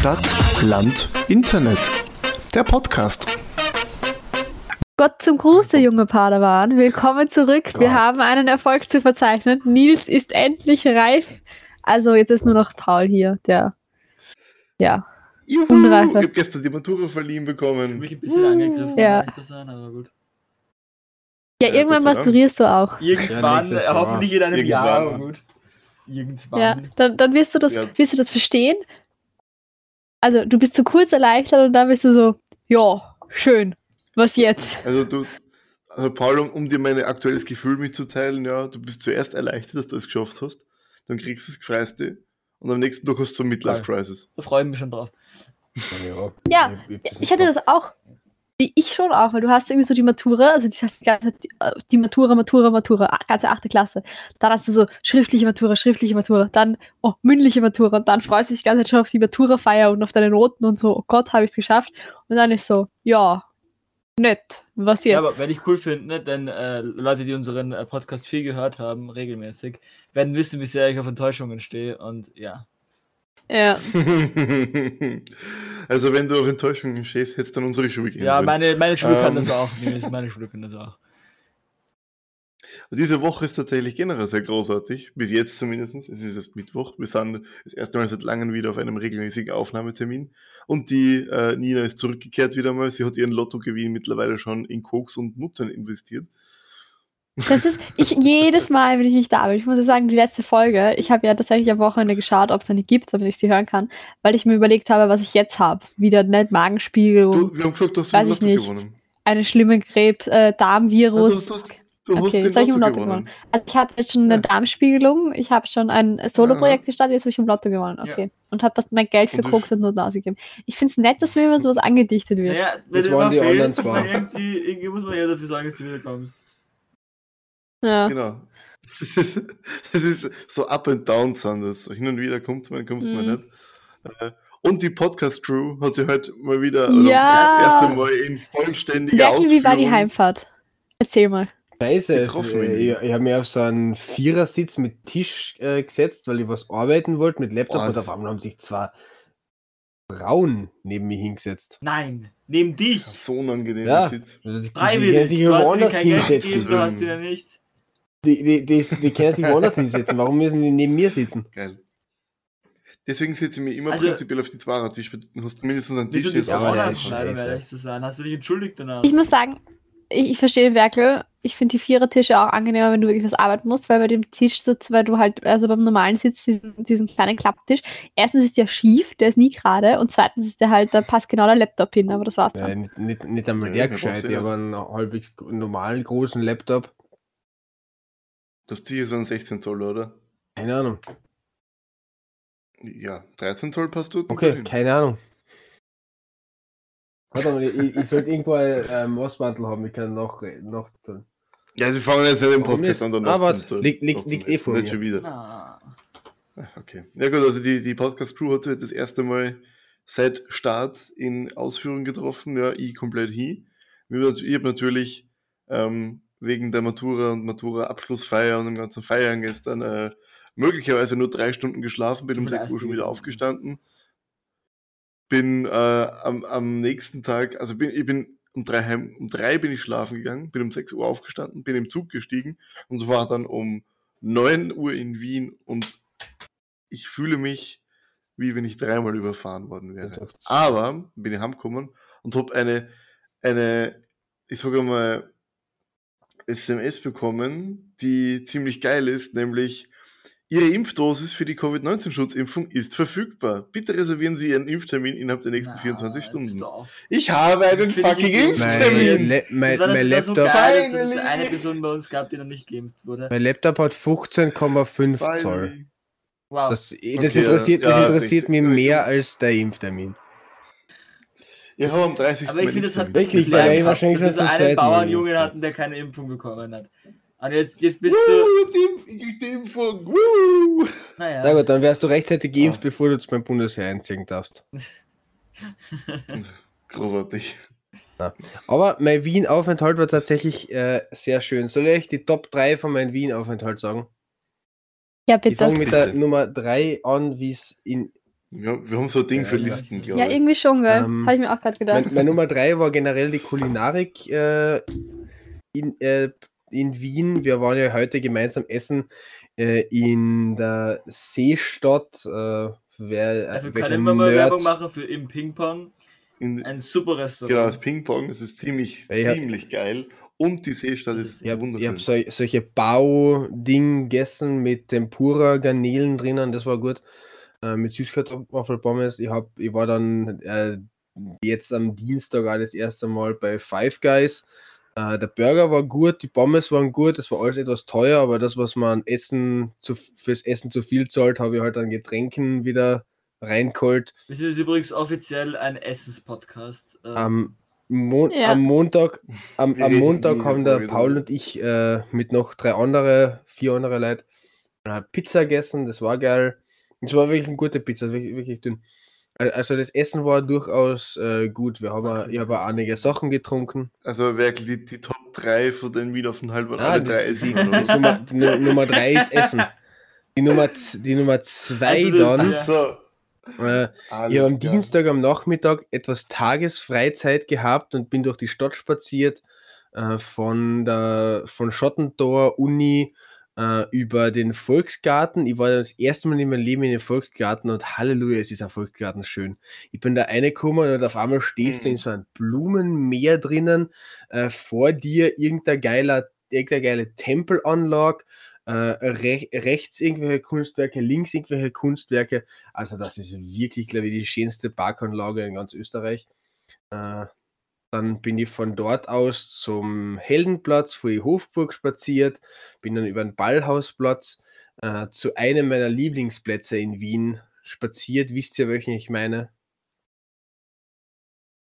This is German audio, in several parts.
Stadt, Land, Internet. Der Podcast. Gott zum Gruße, junge Padawan. Willkommen zurück. Wir Gott. haben einen Erfolg zu verzeichnen. Nils ist endlich reif. Also jetzt ist nur noch Paul hier, der ja. Juhu, Unreife. ich habe gestern die Matura verliehen Ich bekommen. fühle mich ein bisschen angegriffen, Ja. um zu sein, aber gut. Ja, Ja, irgendwann masturierst du auch. Irgendwann, nächstes äh, Jahr. hoffentlich in einem Jahr, aber Irgendwann. gut. Irgendwann. Ja, dann, dann wirst du das, Ja. wirst du das verstehen. Also du bist so kurz erleichtert und dann bist du so, ja, schön. Was jetzt? Also du, also Paul, um, um dir mein aktuelles Gefühl mitzuteilen, ja, du bist zuerst erleichtert, dass du es geschafft hast, dann kriegst du es gefreist und am nächsten Tag hast du so eine Midlife Crisis. Da freue ich mich schon drauf. Ja, Ich hatte das auch. Ich schon auch, weil du hast irgendwie so die Matura, also das heißt die, ganze, die, die Matura, Matura, Matura, ah, ganze achte Klasse. Dann hast du so schriftliche Matura, schriftliche Matura, dann oh, mündliche Matura und dann freust du dich die ganze Zeit schon auf die Matura-Feier und auf deine Noten und so, oh Gott, habe ich es geschafft. Und dann ist so, ja, nett, was jetzt? Ja, aber wenn ich cool finde, ne, denn äh, Leute, die unseren äh, Podcast viel gehört haben, regelmäßig, werden wissen, wie sehr ich auf Enttäuschungen stehe und ja. Ja. also wenn du auf Enttäuschungen stehst, hättest du dann unsere Schule gehen Ja, sollen. meine, meine Schule kann Ähm. das auch. Nils, Meine Schule kann das auch. Und Diese Woche ist tatsächlich generell sehr großartig, bis jetzt zumindest. Es ist erst Mittwoch. Wir sind das erste Mal seit langem wieder auf einem regelmäßigen Aufnahmetermin. Und die äh, Nina ist zurückgekehrt wieder mal. Sie hat ihren Lottogewinn mittlerweile schon in Koks und Nutten investiert. Das ist, ich jedes Mal, wenn ich nicht da bin, ich muss ja sagen, die letzte Folge, ich habe ja tatsächlich am Wochenende geschaut, ob es eine gibt, damit ich sie hören kann, weil ich mir überlegt habe, was ich jetzt habe. Wieder nicht Magenspiegel, Du, wir haben gesagt, du hast Weiß ich nicht. gewonnen. eine schlimme Krebs, äh, Ja, Darmvirus. du, du hast, du hast Okay, den jetzt habe ich Lotto im Lotto gewonnen. gewonnen. Also ich hatte jetzt schon eine Ja. Darmspiegelung, ich habe schon ein Solo-Projekt gestartet, jetzt habe ich im Lotto gewonnen. Ja. Okay. Und habe mein Geld für Und Koks und Noten ausgegeben. Ich finde es nett, dass mir immer sowas angedichtet wird. Naja, wenn Das du waren immer die anderen zwei. irgendwie, irgendwie muss man ja dafür sorgen, dass du wiederkommst. Ja. Genau. Es ist, es ist so up and down sind das. So hin und wieder kommt man, kommt man Mhm. nicht. Äh, Und die Podcast-Crew hat sich heute mal wieder Ja. das erste Mal in vollständiger Berti, wie war die Ausführung- Heimfahrt? Erzähl mal. Scheiße, es, getroffen, äh, ich, ich habe mich auf so einen Vierersitz mit Tisch äh, gesetzt, weil ich was arbeiten wollte mit Laptop Boah. und auf einmal haben sich zwei Frauen neben mir hingesetzt. Nein, neben dich. So unangenehm Ja. Sitz. Also Freiwillig. Du hast dir kein Geld gegeben, du hast dir ja nicht. Die, die, die, die können sich woanders hinsetzen. Warum müssen die neben mir sitzen? Geil. Deswegen sitze ich mir immer Also- prinzipiell auf die Zweiertisch. Du hast mindestens einen Tisch, der ist aber scheiße. ehrlich zu sein. Hast du dich entschuldigt danach? Ich muss sagen, ich, ich verstehe den Werkel. Ich finde die Vierertische auch angenehmer, wenn du wirklich was arbeiten musst, weil bei dem Tisch sitzt, weil du halt, also beim normalen Sitz, diesen, diesen kleinen Klapptisch, erstens ist der schief, der ist nie gerade und zweitens ist der halt, da passt genau der Laptop hin, aber das war's Ja, dann. nicht, nicht, nicht einmal Ja, der der gescheit, ja. habe einen halbwegs normalen großen Laptop. Das Tier ist ein 16 Zoll, oder? Keine Ahnung. Ja, 13 Zoll passt dort. Okay, hin. keine Ahnung. Warte mal, ich, ich sollte irgendwo ein ähm, Ostmantel haben, ich kann noch, noch tun. Ja, sie fangen jetzt nicht im Podcast nicht? an. dann noch warte, zum- liegt- liegt- liegt eh vor Nicht mir. schon wieder. Ah. Okay. Ja gut, also die, die Podcast-Crew hat sich das erste Mal seit Start in Ausführung getroffen, ja, ich komplett hin. Wir- Ich habe natürlich ähm, wegen der Matura und Matura-Abschlussfeier und dem ganzen Feiern gestern äh, möglicherweise nur drei Stunden geschlafen, bin um Von der 6 Uhr schon wieder aufgestanden. Bin äh, am, am nächsten Tag, also bin, ich bin um drei, heim, um drei bin ich schlafen gegangen, bin um 6 Uhr aufgestanden, bin im Zug gestiegen und war dann um 9 Uhr in Wien und ich fühle mich, wie wenn ich dreimal überfahren worden wäre. Aber bin ich heimgekommen und habe eine, eine, ich sage mal, SMS bekommen, die ziemlich geil ist, nämlich Ihre Impfdosis für die Covid-19-Schutzimpfung ist verfügbar. Bitte reservieren Sie Ihren Impftermin innerhalb der nächsten Na, 24 jetzt bist Stunden. Ich habe einen fucking Mein, Impftermin. Mein, Das war, das, mein, das war so Laptop, geil, dass es eine Person bei uns gab, die noch nicht geimpft wurde. mein Laptop hat 15,5 Zoll. Wow. Das, das Okay, interessiert, ja, das ja, interessiert mich 60. mehr als der Impftermin. Ich habe am 30. Aber ich finde, das hat. Wirklich, weil ich gehabt, wahrscheinlich dass wir so einen Bauernjungen hatten, der keine Impfung bekommen hat. Und jetzt, jetzt bist Woo, du. die ich krieg die Impfung. Woo. Naja. Na gut, dann wärst du rechtzeitig geimpft, Ah. bevor du beim Bundesheer einziehen darfst. Großartig. Aber mein Wien-Aufenthalt war tatsächlich äh, sehr schön. Soll ich euch die Top 3 von meinem Wien-Aufenthalt sagen? Ja, Ich bitte. fange mit der. Nummer 3 an, wie es in Wir, wir haben so ein Ding Ja, für ja. Listen, glaube Ja, ich. irgendwie schon, gell? Ähm, Habe ich mir auch gerade gedacht. Mein, mein Nummer drei war generell die Kulinarik äh, in, äh, in Wien. Wir waren ja heute gemeinsam essen äh, in der Seestadt. Äh, wer, Dafür welcher kann immer mal Nerd- Werbung machen für im Ping-Pong. In, Ein super Restaurant. genau, das Ping-Pong, das ist ziemlich, Ja, ja. ziemlich geil. Und die Seestadt ist Ich habe wunderschön. hab sol solche Bauding gegessen mit Tempura, Garnelen drinnen, das war gut. Äh, mit Süßkartoffelpommes. Ich, hab, ich war dann äh, jetzt am Dienstag auch das erste Mal bei Five Guys. Äh, der Burger war gut, die Pommes waren gut, das war alles etwas teuer, aber das, was man Essen zu, fürs Essen zu viel zahlt, habe ich halt an Getränken wieder reingeholt. Wir sind jetzt übrigens offiziell ein Essenspodcast. Äh, Am, Mon Ja. am Montag, am, am Montag haben der Paul und ich äh, mit noch drei andere, vier andere Leute äh, Pizza gegessen. Das war geil. Es war wirklich eine gute Pizza, wirklich, wirklich dünn. Al- Also das Essen war durchaus äh, gut. Wir haben, auch- ich habe einige Sachen getrunken. Also wirklich die, die Top 3 von den Wienaufenthalten waren Ah, alle drei Essen. die-? Nummer, die Nummer drei ist Essen. Die Nummer, z- die Nummer zwei Also, dann. so, Äh, Ich habe am. Dienstag am Nachmittag etwas Tagesfreizeit gehabt und bin durch die Stadt spaziert, äh, von der von Schottentor Uni äh, über den Volksgarten. Ich war das erste Mal in meinem Leben in den Volksgarten und Halleluja, es ist ein Volksgarten schön. Ich bin da reingekommen und auf einmal stehst du Mhm. in so einem Blumenmeer drinnen, äh, vor dir irgendein geiler, irgendeine geile Tempelanlage, äh, rech rechts irgendwelche Kunstwerke, links irgendwelche Kunstwerke. Also das ist wirklich, glaube ich, die schönste Parkanlage in ganz Österreich. Äh, dann bin ich von dort aus zum Heldenplatz vor die Hofburg spaziert, bin dann über den Ballhausplatz äh, zu einem meiner Lieblingsplätze in Wien spaziert. Wisst ihr, welchen ich meine?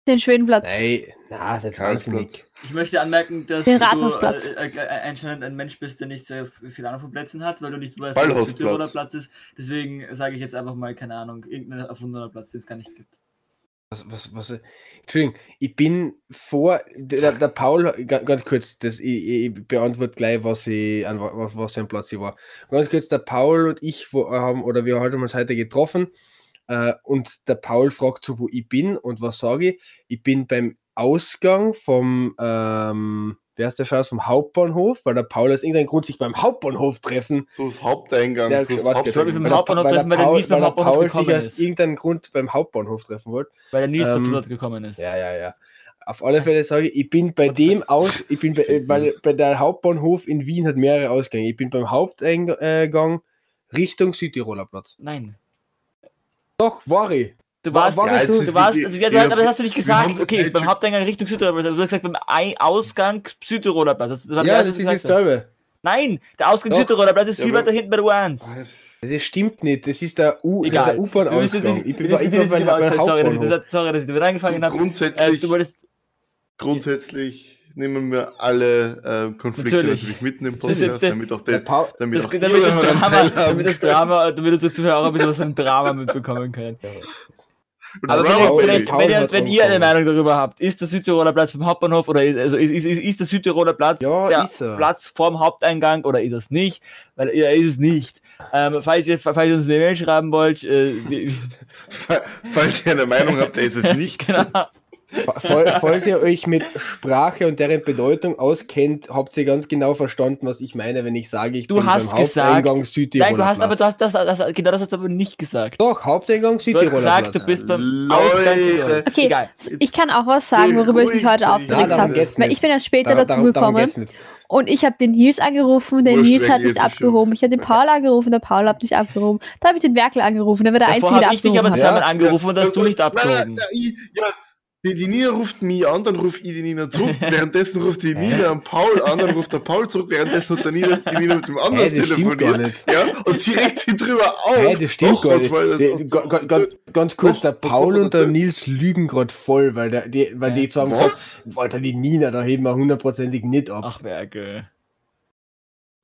Den Schwedenplatz. Nein, na, seid wahnsinnig. Karlsplatz. Ich möchte anmerken, dass Den du Rathausplatz. äh, äh, anscheinend ein Mensch bist, der nicht sehr viel Ahnung von Plätzen hat, weil du nicht weißt, wo der Ballhausplatz. Südtiroler Platz ist. Deswegen sage ich jetzt einfach mal, keine Ahnung, irgendein erfundener Platz, den es gar nicht gibt. Was, was, was, Entschuldigung, ich bin vor, der, der Paul, ga- ganz kurz, das, ich, ich beantworte gleich, was, ich, an wa- was, was für ein Platz ich war. Ganz kurz, der Paul und ich wo, haben, oder wir haben uns heute getroffen äh, und der Paul fragt so, wo ich bin und was sage ich? Ich bin beim Ausgang vom, ähm, wer ist der Schaus, vom Hauptbahnhof, weil der Paul aus irgendeinem Grund sich beim Hauptbahnhof treffen Du hast Haupteingang. Ja, du hast beim Hauptbahnhof weil der treffen, weil der Paul, Nies beim weil der Hauptbahnhof Paul sich gekommen aus ist. irgendeinem Grund beim Hauptbahnhof treffen wollte. Weil der Nies Ähm, dort gekommen ist. Ja, ja, ja. Auf alle Fälle sage ich, ich bin bei dem aus, ich bin bei, äh, weil bei der Hauptbahnhof in Wien hat mehrere Ausgänge. Ich bin beim Haupteingang Richtung Südtiroler Platz. Nein. Doch, war ich. Du War- warst, war Ja, ich jetzt so- du warst, die- also, ja, ja, aber das hast du nicht gesagt. Okay, nicht beim Haupteingang Richtung Südtiroler Platz. Du hast gesagt, beim Ei- Ausgang Südtiroler Platz. Das, das war Ja, das, ist hast. selber. Nein, der Ausgang Doch. Südtiroler Platz ist Ja, viel weiter hinten bei der U1. Das stimmt nicht. Das ist der der U-Bahn-Ausgang. Ich bin bei- beim sorry, dass ich, Hauptbahnhof. das- sorry, dass ich damit angefangen habe. Äh, Grundsätzlich, du wolltest, grundsätzlich nehmen wir alle äh, Konflikte Natürlich. natürlich, mit in den Das Podcast, der- damit auch Der der, damit das, auch damit, das Drama, damit das. Drama, damit unsere Zuhörer ein bisschen was von Drama mitbekommen können. Aber Drama vielleicht, Paul- vielleicht, wenn, ihr, hat wenn ihr eine. Meinung darüber habt, ist der Südtiroler Platz beim Hauptbahnhof oder ist, also ist, ist, ist, der Südtiroler Platz Ja, der er. Platz vorm Haupteingang oder ist es nicht? Weil er ist es nicht. Ähm, falls, ihr, falls ihr uns eine Mail schreiben wollt, äh, Falls ihr eine Meinung habt, ist es nicht. genau. Fall- Falls ihr euch mit Sprache und deren Bedeutung auskennt, habt ihr ganz genau verstanden, was ich meine, wenn ich sage, ich Du bin hast beim gesagt- Haupteingang Südtiroler Nein, du hast aber Platz. das, das, das, genau das hast du aber nicht gesagt. Doch, Haupteingang Du Südtiroler hast gesagt, Platz. du bist beim. Ausgang Südtiroler. Okay, Egal. ich kann auch was sagen, worüber ich mich heute aufgeregt habe. Weil ich bin erst später Dar- dazu gekommen und ich habe den Nils angerufen, der Wurscht, Nils hat nicht ist abgehoben. Ich habe den Paul angerufen, der Paul hat nicht abgehoben. Da habe ich den Werkel angerufen, der war der Davor Einzige, der habe ich dich aber abgehoben hat. zweimal Ja. angerufen und hast du nicht abgehoben. ich- ja, die, die Nina ruft mich an, dann ruft ich die Nina zurück. Währenddessen ruft die Nina am Paul an, dann ruft der Paul zurück. Währenddessen hat der Nina, die Nina mit dem anderen Hey, das stimmt gar telefoniert. nicht. Ja, und sie regt sich drüber auf. Hey, das stimmt Och, gar nicht. das? Ga- ga- Ganz kurz, Doch, der Paul und der Nils lügen gerade voll, weil, der, die, weil die zwei haben gesagt, Was? Alter, die Nina, da heben wir hundertprozentig nicht ab. Ach, Werke.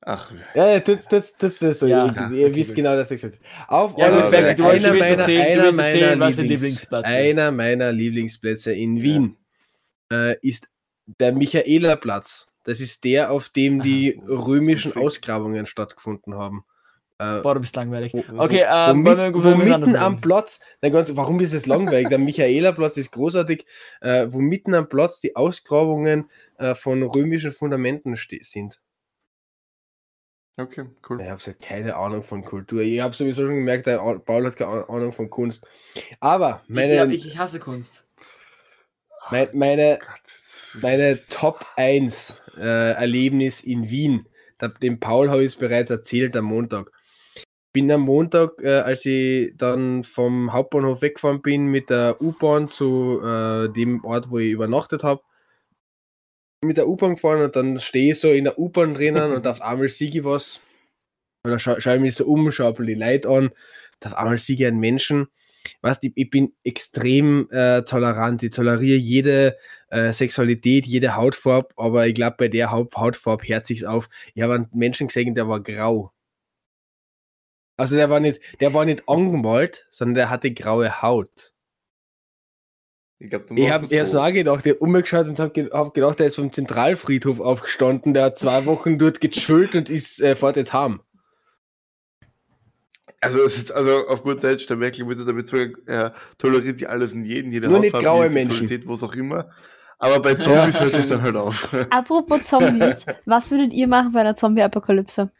Ach, Ja, ja, das, das, das, das so. Ja. ihr Ja, ihr okay, wisst genau, dass ich gesagt habe. Auf Ja, alle Fälle, einer willst meiner, erzählen- einer meiner, erzählen, Lieblings, ist. einer meiner Lieblingsplätze in Wien äh, ist der Michaelerplatz. Das ist der, auf dem die ist so römischen fick. Ausgrabungen stattgefunden haben. Äh, Boah, du bist langweilig. Wo- Okay, wo, ähm, mit, wollen wir- wo wollen wir mitten am? Platz, na ganz, warum ist es langweilig? Der Michaelerplatz ist großartig, äh, wo mitten am Platz die Ausgrabungen äh, von römischen Fundamenten sind. Okay, cool. Ich habe ja keine Ahnung von Kultur. Ich habe sowieso schon gemerkt, der Paul hat keine Ahnung von Kunst. Aber meine, ich, ich hasse Kunst. mein, meine, Gott, meine Top 1 äh, Erlebnis in Wien, dem Paul habe ich es bereits erzählt am Montag. Bin am Montag, äh, als ich dann vom Hauptbahnhof weggefahren bin mit der U-Bahn zu äh, dem Ort, wo ich übernachtet habe, mit der U-Bahn gefahren und dann stehe ich so in der U-Bahn drinnen und auf einmal sehe ich was. Und dann scha schaue ich mich so um, schaue die Leute an. Und auf einmal sehe ich einen Menschen. Weißt, ich, ich bin extrem äh, tolerant. Ich toleriere jede äh, Sexualität, jede Hautfarbe, aber ich glaube, bei der Haut Hautfarbe hört sich's auf. Ich habe einen Menschen gesehen, der war grau. Also der war nicht, der war nicht angemalt, sondern der hatte graue Haut. Ich, Ich habe erst so angedacht, ich habe umgeschaut und habe ge hab gedacht, der ist vom Zentralfriedhof aufgestanden, der hat zwei Wochen dort gechillt und ist äh, fährt jetzt heim. Also, ist, also auf gut Deutsch, der Merkel würde damit sagen, er toleriert die alles und jeden, jede Nur nicht Hautfarbe, graue jede Menschen. Was auch immer. Aber bei Zombies hört sich dann halt auf. Apropos Zombies, was würdet ihr machen bei einer Zombie-Apokalypse?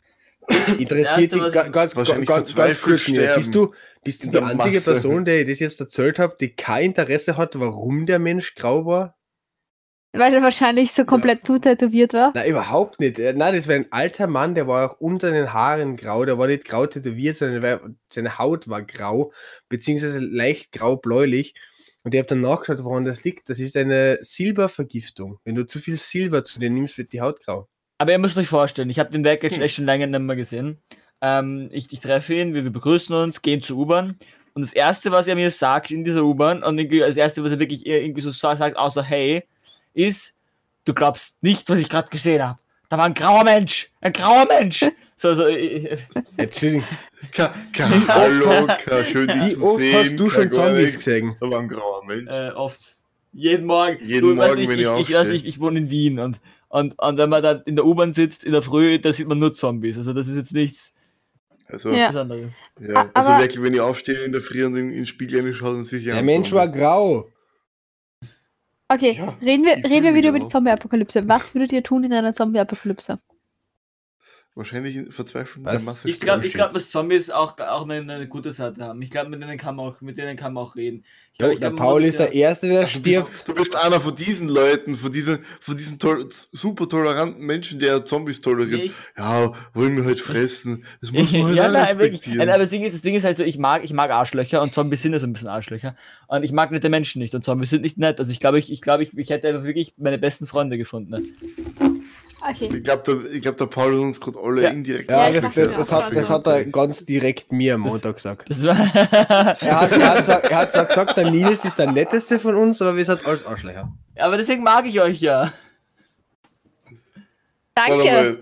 Interessiert dich ganz, Wahrscheinlich ganz, ganz kurz, sterben. bist du, bist du die einzige Masse. Person, der ich das jetzt erzählt habe, die kein Interesse hat, warum der Mensch grau war? Weil er wahrscheinlich so komplett tätowiert war. Nein, überhaupt nicht. Äh, Nein, das war ein alter Mann, der war auch unter den Haaren grau. Der war nicht grau tätowiert, sondern seine Haut war grau, beziehungsweise leicht grau-bläulich. Und ich habe dann nachgeschaut, woran das liegt. Das ist eine Silbervergiftung. Wenn du zu viel Silber zu dir nimmst, wird die Haut grau. Aber ihr müsst euch vorstellen, ich habe den Werk jetzt Hm. echt schon lange nicht mehr gesehen. Ähm, ich, ich treffe ihn, wir, wir begrüßen uns, gehen zur U-Bahn. Und das Erste, was er mir sagt in dieser U-Bahn, und das Erste, was er wirklich irgendwie so sa- sagt, außer hey, ist, du glaubst nicht, was ich gerade gesehen habe. Da war ein grauer Mensch, ein grauer Mensch. So, so, äh, äh, Entschuldigung, Ka Ka Hallo, Ka, schön dich wie zu oft sehen. hast du Ka, schon Zombies gesehen? Da war ein grauer Mensch. äh, oft. Jeden Morgen. Jeden weißt Morgen, ich, wenn ich, ich ich, weiß aufstehe. nicht, ich wohne in Wien und, und, und wenn man da in der U-Bahn sitzt, in der Früh, da sieht man nur Zombies. Also das ist jetzt nichts Also, Ja. ja. Besonderes. A- also aber- wirklich, wenn ich aufstehe in der Früh und in in den Spiegel reinschaue, dann sehe ich Der Mensch Zombie. war grau. Okay, Ja, reden wir, reden wir wieder über die. Zombie-Apokalypse. Was würdet ihr tun in einer Zombie-Apokalypse? Wahrscheinlich in verzweifeln der Masse. Ich glaube, glaub, dass Zombies auch, auch eine, eine gute Seite haben. Ich glaube, mit denen kann man auch, mit denen kann man auch reden. Ich Jo, glaub, ich der glaub, Paul ist der ja- Erste, der Du stirbt. bist, du bist einer von diesen Leuten, von diesen, von diesen tol super toleranten Menschen, der Zombies toleriert. Ich- Ja, wollen wir halt fressen. Das muss man halt ja, nein, wirklich. respektieren. Nein, aber das Ding, ist, das Ding ist halt so, ich mag, ich mag Arschlöcher und Zombies sind ja so ein bisschen Arschlöcher. Und ich mag nette Menschen nicht und Zombies sind nicht nett. Also ich glaube, ich, ich, glaube, ich, ich hätte einfach wirklich meine besten Freunde gefunden. Okay. Ich glaube, der, glaub, der Paul hat uns gerade alle Ja. indirekt Ja, das, das, das, hat, das hat er ganz direkt mir am Montag gesagt. Das war Er hat, er, hat zwar, er hat zwar gesagt, der Nils ist der netteste von uns, aber wir sind alles Arschlöcher. aber deswegen mag ich euch ja. Warte Danke. mal,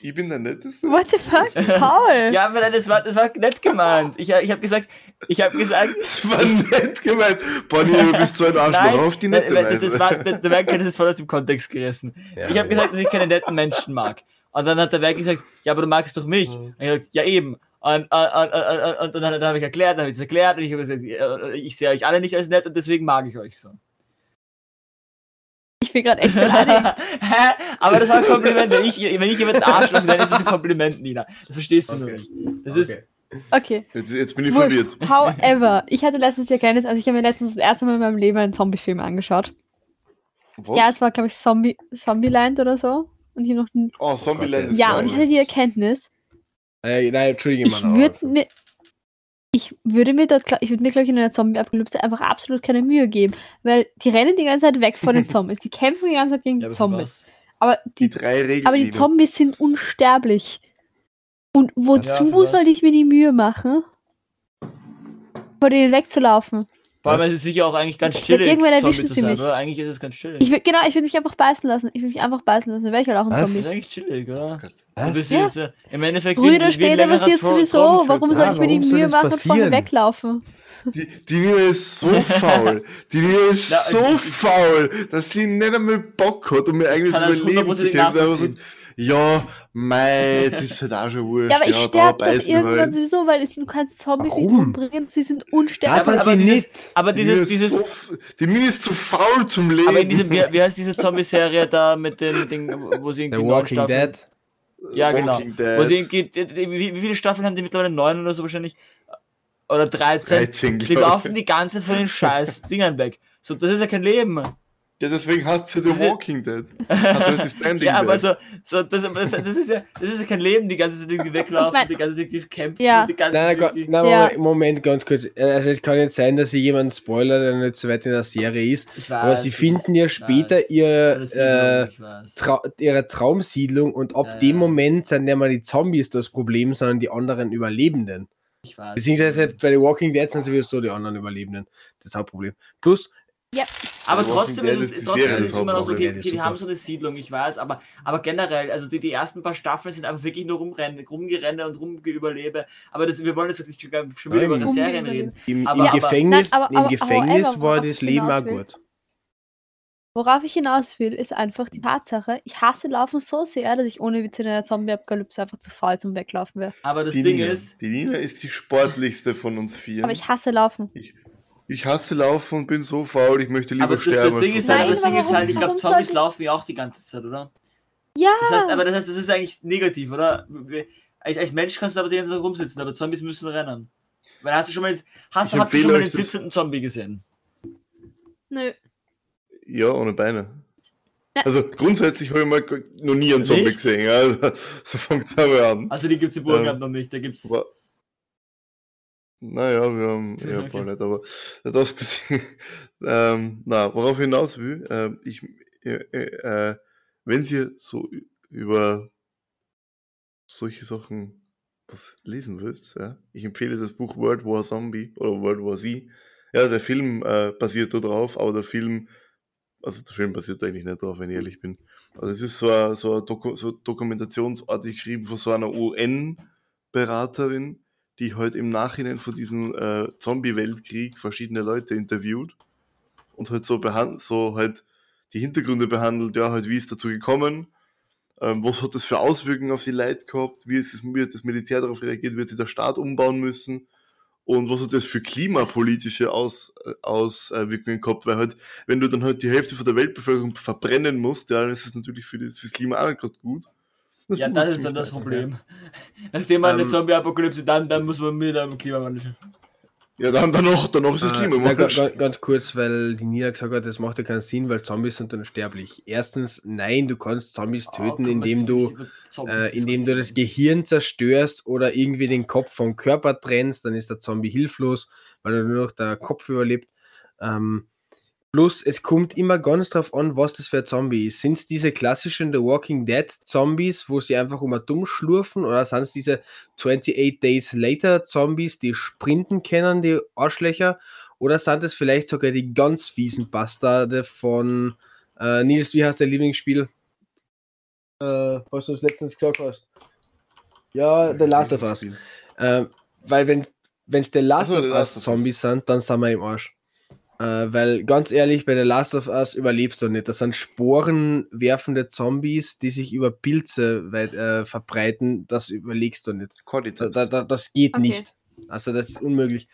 ich bin der Netteste. What the fuck? Paul! Ja, aber das war, das war nett gemeint. Ich, ich habe gesagt, ich habe gesagt, Das war nett gemeint. Bonnie, du bist so ein Arschloch. Nein, auf die das, nette das, Weise. das war, der, der Werk hat das voll aus dem Kontext gerissen. Ja. ich habe gesagt, dass ich keine netten Menschen mag. Und dann hat der Werk gesagt, ja, aber du magst doch mich. Und ich hab gesagt, ja eben. Und, und, und, und, dann, dann habe ich erklärt, dann habe ich es erklärt und ich habe gesagt, ja, ich sehe euch alle nicht als nett und deswegen mag ich euch so. Ich bin gerade echt beleidigt. Hä? Aber das war ein Kompliment. Wenn ich, wenn ich jemanden Arschloch nenne, ist das ein Kompliment, Nina. Das verstehst du nur Okay. nicht. Das ist, Okay. Jetzt, jetzt bin ich Wurscht. verwirrt. However, ich hatte letztes Jahr keines, also ich habe mir letztens das erste Mal in meinem Leben einen Zombie-Film angeschaut. Was? Ja, es war, glaube ich, Zombie, Zombieland oder so. Und hier noch ein. oh, Zombieland Gott, ist Ja, und ich hatte die Erkenntnis, Äh, nein, entschuldige ich mal. würde mir. Ich würde mir dort, ich würde mir, glaube ich, in einer Zombie-Apokalypse einfach absolut keine Mühe geben. Weil die rennen die ganze Zeit weg von den Zombies. Die kämpfen die ganze Zeit gegen ja, die für Zombies. Aber Die die, drei Regeln. aber die. Zombies sind unsterblich. Und Ja, wozu was? soll ich mir die Mühe machen? Vor denen wegzulaufen. Vor allem Was? ist es sicher auch eigentlich ganz chillig, irgendwann erwischen sie sein, mich. oder? Eigentlich ist es ganz chillig. Ich würd, genau, ich würde mich einfach beißen lassen. Ich würde mich einfach beißen lassen. Wäre ich halt auch ein Was? das Zombie. ist eigentlich chillig, oder? So bisschen Ja. ist, äh, Im Endeffekt Früher oder später passiert sowieso. Warum soll Ja, ich mir die Mühe das machen und vorne weglaufen? Die, die Nina ist so faul. Die Nina ist Na, so ich- faul, dass sie nicht einmal Bock hat, um ihr eigenes kann das Überleben zu 100% kämpfen. Aber ja, mei, das ist halt auch schon wurscht. Ja, aber ich da sterbe doch irgendwann halt. sowieso, weil es, du kannst Zombies nicht Warum? umbringen. Sie sind Ja, unsterblich. aber- aber, sie dieses, nicht. aber Die dieses, ist dieses, so, die Mini ist zu faul zum Leben. aber in diesem, wie, wie heißt diese Zombie-Serie da mit den, den wo sie The irgendwie neun Walking Staffeln, Dead. Ja, genau. Dead. wo sie irgendwie, wie, wie viele Staffeln haben die mittlerweile? Neun oder so wahrscheinlich? Oder 13? 13, Die laufen die ganze Zeit von den scheiß Dingern weg. So, das ist ja kein Leben. Ja, deswegen hast du The Das ist- Walking Dead. Hast du die Standing Ja, aber so, so das, das, das, ist ja, das ist ja kein Leben, die ganze Zeit irgendwie weglaufen, Ich mein- die ganze Zeit aktiv kämpfen, Ja. die ganze Nein, Zeit nein, irgendwie- nein, Ja. Moment, ganz kurz. Also es kann nicht sein, dass sie jemanden spoilert, der nicht so weit in der Serie ist. Ich Aber weiß, sie finden ja später weiß. ihre, äh, weiß. Trau ihre Traumsiedlung und ab Ja, dem ja. Moment sind ja mal die Zombies das Problem, sondern die anderen Überlebenden. Ich weiß. Beziehungsweise bei The Walking Dead sind sowieso die anderen Überlebenden. Das Hauptproblem. Plus, Aber The Walking trotzdem ist ist es trotzdem Serie ist immer noch so, okay, okay, die haben so eine Siedlung, ich weiß, aber, aber generell, also die, die ersten paar Staffeln sind einfach wirklich nur rumrennen, rumgerenne und rumgeüberlebe. Aber das, wir wollen jetzt nicht schon wieder über. Serien reden. im, Aber- im aber- Gefängnis, Nein, aber- im aber- Gefängnis however, war das ich Leben auch will. gut. Worauf ich hinaus will, ist einfach die Tatsache, ich hasse Laufen so sehr, dass ich ohne Witz in einer Zombie-Apokalypse einfach zu faul zum Weglaufen wäre. Aber das die Ding Nina. ist, Die Nina ist die sportlichste von uns vier. Aber ich hasse Laufen. Ich, ich hasse Laufen und bin so faul, ich möchte lieber aber das, sterben. das Ding ist halt, Nein, das Ding ist halt, ich glaube, Zombies laufen ja auch die ganze Zeit, oder? Ja! Das heißt, aber das heißt, das ist eigentlich negativ, oder? Als, als Mensch kannst du aber die ganze Zeit rumsitzen, aber Zombies müssen rennen. Weil hast du schon mal, hast, ihr empfehle schon mal das- sitzenden Zombie gesehen? Nö. Ja, ohne Beine. Also grundsätzlich habe ich mal noch nie einen Zombie Nicht? gesehen. Ja. Also, so fängt es aber an. Also die gibt es im Burgenland Ähm, noch nicht, da gibt's. Aber, naja, wir haben ja Okay. nicht, aber das gesehen. ähm, na, worauf ich hinaus will, ähm, ich, äh, äh, äh, wenn Sie so über solche Sachen was lesen willst, ja, ich empfehle das Buch World War Zombie oder World War Z. Ja, der Film äh, basiert da drauf, aber der Film, also der Film basiert eigentlich nicht drauf, wenn ich ehrlich bin. Also es ist so, ein, so, ein Doku, so dokumentationsartig geschrieben von so einer UN-Beraterin, die halt im Nachhinein von diesem äh, Zombie-Weltkrieg verschiedene Leute interviewt und halt so behandelt, so halt die Hintergründe behandelt, ja, halt wie ist dazu gekommen, ähm, was hat das für Auswirkungen auf die Leute gehabt, wie, ist es, hat das Militär darauf reagiert, wird sich der Staat umbauen müssen und was hat das für klimapolitische Aus, äh, Auswirkungen gehabt, weil halt, wenn du dann halt die Hälfte von der Weltbevölkerung verbrennen musst, ja, dann ist es natürlich für das, fürs Klima auch gerade gut. Ja, Buch das ist dann das. Problem. Nachdem man eine Ähm, Zombie-Apokalypse, dann, dann muss man mit dem Klimawandel. Ja, dann danach, danach ist das Äh, Klima. na, ganz, ganz kurz, weil die Nina gesagt hat, das macht ja keinen Sinn, weil Zombies sind unsterblich. Erstens, nein, du kannst Zombies Oh, töten, indem du äh, indem du das Gehirn zerstörst oder irgendwie den Kopf vom Körper trennst, dann ist der Zombie hilflos, weil er nur noch der Kopf überlebt. Ähm, plus, es kommt immer ganz drauf an, was das für ein Zombie ist. Sind es diese klassischen The Walking Dead Zombies, wo sie einfach immer dumm schlurfen, oder sind es diese 28 Days Later Zombies, die sprinten können, die Arschlöcher, oder sind es vielleicht sogar die ganz fiesen Bastarde von äh, Nils, wie heißt dein Lieblingsspiel? äh, was du uns letztens gesagt hast. Ja, The Last of Us. Äh, weil wenn es The Last of Us. Zombies sind, dann sind wir im Arsch. Äh, weil ganz ehrlich, bei The Last of Us überlebst du nicht. Das sind sporenwerfende Zombies, die sich über Pilze weit, äh, verbreiten. Das überlegst du nicht. Da, Cordyceps. da, da, das geht Okay. nicht. Also das ist unmöglich.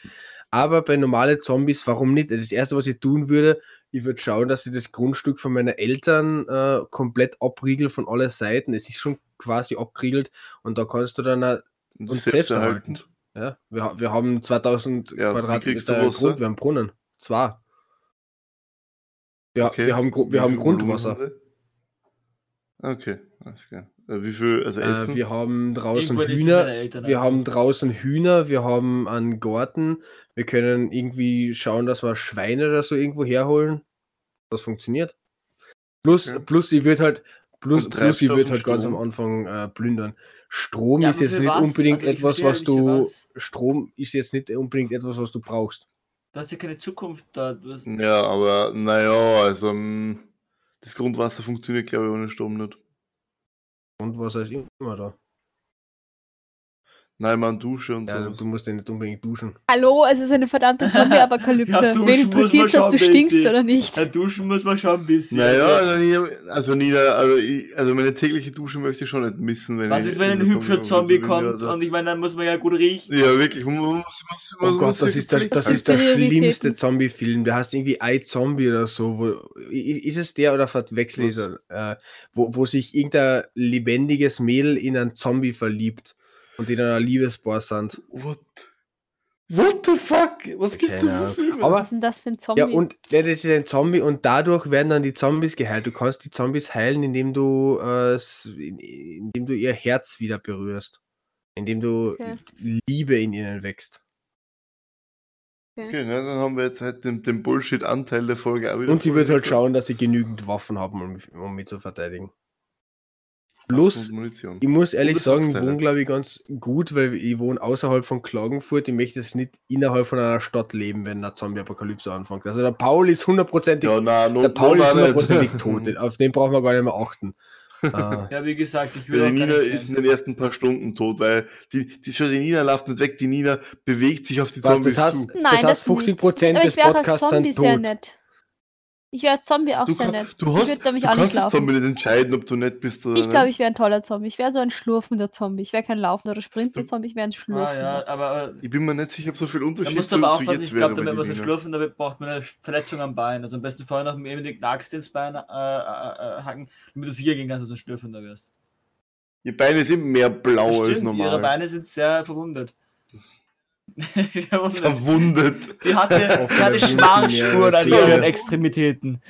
Aber bei normalen Zombies, warum nicht? Das erste, was ich tun würde, ich würde schauen, dass ich das Grundstück von meinen Eltern äh, komplett abriegel von allen Seiten. Es ist schon quasi abgeriegelt und da kannst du dann, Und uns selbst erhalten. ja, wir, wir haben 2000 Ja, Quadratmeter? Grund, wir haben Brunnen. Zwei. Ja, Okay. wir haben, Wie wir haben Grundwasser. Okay, alles klar. Äh, Wie viel, also Äh, Essen? wir haben draußen Irgendwann Hühner, Eltern wir haben draußen Hühner, wir haben einen Garten, wir können irgendwie schauen, dass wir Schweine oder so irgendwo herholen. Das funktioniert. Plus, Ja. plus ich würde halt, plus, plus ich würde und halt ganz am Strom. Anfang äh, plündern. Strom Ja, ist jetzt nicht was? unbedingt Also etwas, verstehe was du. was. Strom ist jetzt nicht unbedingt etwas, was du brauchst. Du hast ja keine Zukunft da. Hast, Ja, aber naja, also mm, das Grundwasser funktioniert, glaube ich, ohne Strom nicht. Und was ist immer da. Nein, man Dusche und Ja, so. du musst ja nicht unbedingt duschen. Hallo, es ist eine verdammte Zombie-Apokalypse. Ja, duschen Wen muss man interessiert schon ob du ein stinkst bisschen. oder nicht? Ja, duschen muss man schon ein bisschen. Naja, also Nina, also, Nina, also, ich, also meine tägliche Dusche möchte ich schon nicht missen. Wenn Was ich- ist, wenn ein hübscher Zombie bin, kommt also- und ich meine, dann muss man ja gut riechen. Ja, wirklich. Man muss, muss, muss, Oh muss Gott, das ist der, das ist der schlimmste Zombie-Film. Der heißt irgendwie I Zombie oder so. Wo, ist es der oder verwechsel ich? Äh, wo, wo sich irgendein lebendiges Mädel in einen Zombie verliebt und in einer Liebespaar sind. What? What the fuck? Was gibt's so Keine für Ahnung. Filme? Was Aber ist denn das für ein Zombie? ja, und ja, das ist ein Zombie und dadurch werden dann die Zombies geheilt. Du kannst die Zombies heilen, indem du, äh, indem du ihr Herz wieder berührst. Indem du Okay. Liebe in ihnen wächst. Okay, na, dann haben wir jetzt halt den, den Bullshit-Anteil der Folge auch wieder. Und sie wird halt schauen, dass sie genügend Waffen haben, um, um mich zu verteidigen. Plus, ich muss ehrlich sagen, ich wohne, glaube ich, ganz gut, weil ich wohne außerhalb von Klagenfurt. Ich möchte jetzt nicht innerhalb von einer Stadt leben, wenn eine Zombie-Apokalypse anfängt. Also der Paul ist hundertprozentig, Ja, no, der Paul no, ist nicht. hundertprozentig tot. Auf den brauchen wir gar nicht mehr achten. äh, Ja, wie gesagt, ich will Ja, die Nina keine ist in den ersten paar Stunden tot, weil die, die, die Nina läuft nicht weg, die Nina bewegt sich auf die was, Zombies das heißt, zu. Nein, das heißt das 50 Prozent Aber des Podcasts sind tot. nett. Ich wäre als Zombie auch Du, sehr nett. du, ich hast, würde nämlich du auch nicht kannst als. Zombie nicht entscheiden, ob du nett bist oder Ich glaube, ich wäre ein toller Zombie. Ich wäre so ein schlurfender Zombie. Ich wäre kein laufender oder sprintender Zombie, ich wäre ein Ah, schlurfender. ja, aber, aber Ich bin mir nicht sicher, ob so viel Unterschied du aber zu aufpassen, jetzt ich glaube, bei man so schlürfen, da braucht man eine Verletzung am Bein. Also am besten vorher noch eben den Axt ins Bein äh, äh, äh, hacken, damit du sicher gehen kannst, dass du schlürfender wirst. Ihr Beine sind mehr blau Das als stimmt, ihre normal. Beine sind sehr verwundet. Verwundet. Sie hatte, sie hatte Schmarrspuren an ihren Extremitäten.